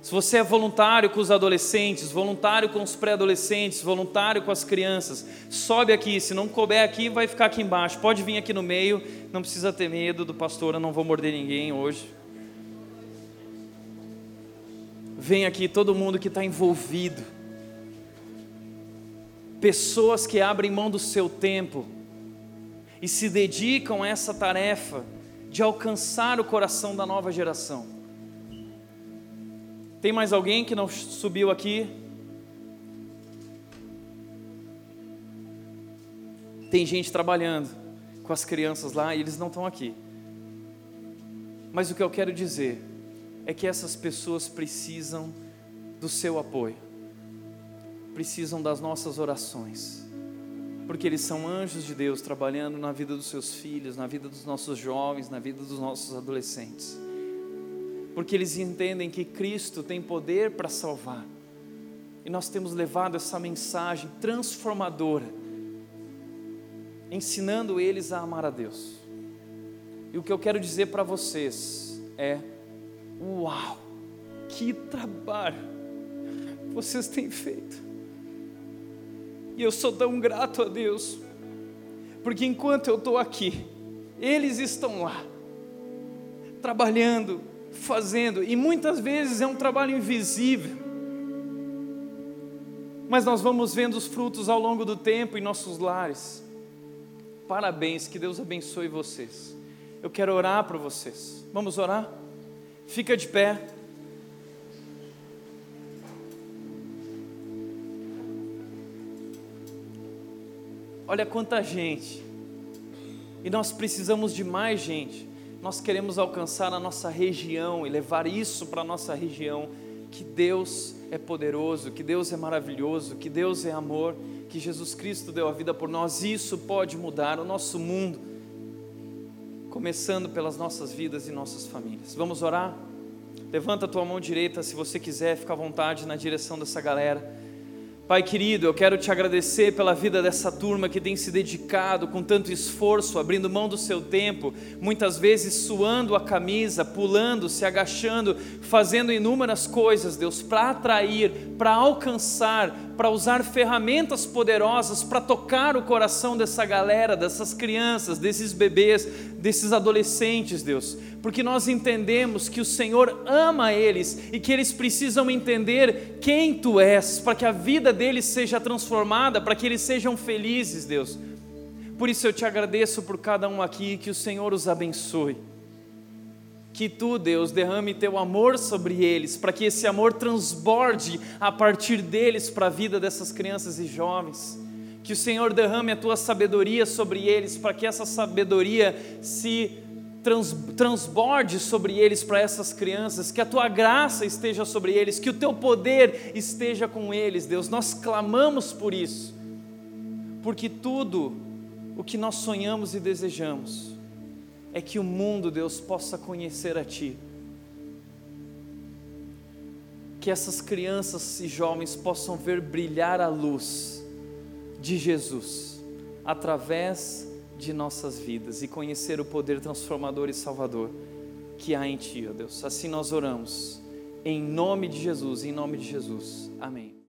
Se você é voluntário com os adolescentes, voluntário com os pré-adolescentes, voluntário com as crianças, sobe aqui. Se não couber aqui, vai ficar aqui embaixo. Pode vir aqui no meio, não precisa ter medo do pastor, eu não vou morder ninguém hoje. Vem aqui todo mundo que está envolvido. Pessoas que abrem mão do seu tempo e se dedicam a essa tarefa de alcançar o coração da nova geração. Tem mais alguém que não subiu aqui? Tem gente trabalhando com as crianças lá e eles não estão aqui. Mas o que eu quero dizer é que essas pessoas precisam do seu apoio, precisam das nossas orações, porque eles são anjos de Deus trabalhando na vida dos seus filhos, na vida dos nossos jovens, na vida dos nossos adolescentes, porque eles entendem que Cristo tem poder para salvar, e nós temos levado essa mensagem transformadora, ensinando eles a amar a Deus. E o que eu quero dizer para vocês é: uau, que trabalho vocês têm feito. E eu sou tão grato a Deus, porque enquanto eu estou aqui, eles estão lá, trabalhando, fazendo, e muitas vezes é um trabalho invisível, mas nós vamos vendo os frutos ao longo do tempo em nossos lares. Parabéns, que Deus abençoe vocês. Eu quero orar para vocês. Vamos orar? Fica de pé. Olha quanta gente. E nós precisamos de mais gente. Nós queremos alcançar a nossa região e levar isso para a nossa região. Que Deus é poderoso, que Deus é maravilhoso, que Deus é amor, que Jesus Cristo deu a vida por nós. Isso pode mudar o nosso mundo, começando pelas nossas vidas e nossas famílias. Vamos orar? Levanta a tua mão direita se você quiser, fica à vontade na direção dessa galera. Pai querido, eu quero te agradecer pela vida dessa turma que tem se dedicado com tanto esforço, abrindo mão do seu tempo, muitas vezes suando a camisa, pulando, se agachando, fazendo inúmeras coisas, Deus, para atrair, para alcançar, para usar ferramentas poderosas para tocar o coração dessa galera, dessas crianças, desses bebês, desses adolescentes, Deus, porque nós entendemos que o Senhor ama eles e que eles precisam entender quem tu és, para que a vida deles seja transformada, para que eles sejam felizes, Deus. Por isso eu te agradeço por cada um aqui, que o Senhor os abençoe que tu, Deus, derrame teu amor sobre eles, para que esse amor transborde a partir deles para a vida dessas crianças e jovens. Que o Senhor derrame a tua sabedoria sobre eles, para que essa sabedoria se trans, transborde sobre eles para essas crianças, que a tua graça esteja sobre eles, que o teu poder esteja com eles, Deus. Nós clamamos por isso, porque tudo o que nós sonhamos e desejamos, é que o mundo, Deus, possa conhecer a Ti. Que essas crianças e jovens possam ver brilhar a luz de Jesus através de nossas vidas e conhecer o poder transformador e salvador que há em Ti, ó Deus. Assim nós oramos, em nome de Jesus, em nome de Jesus. Amém.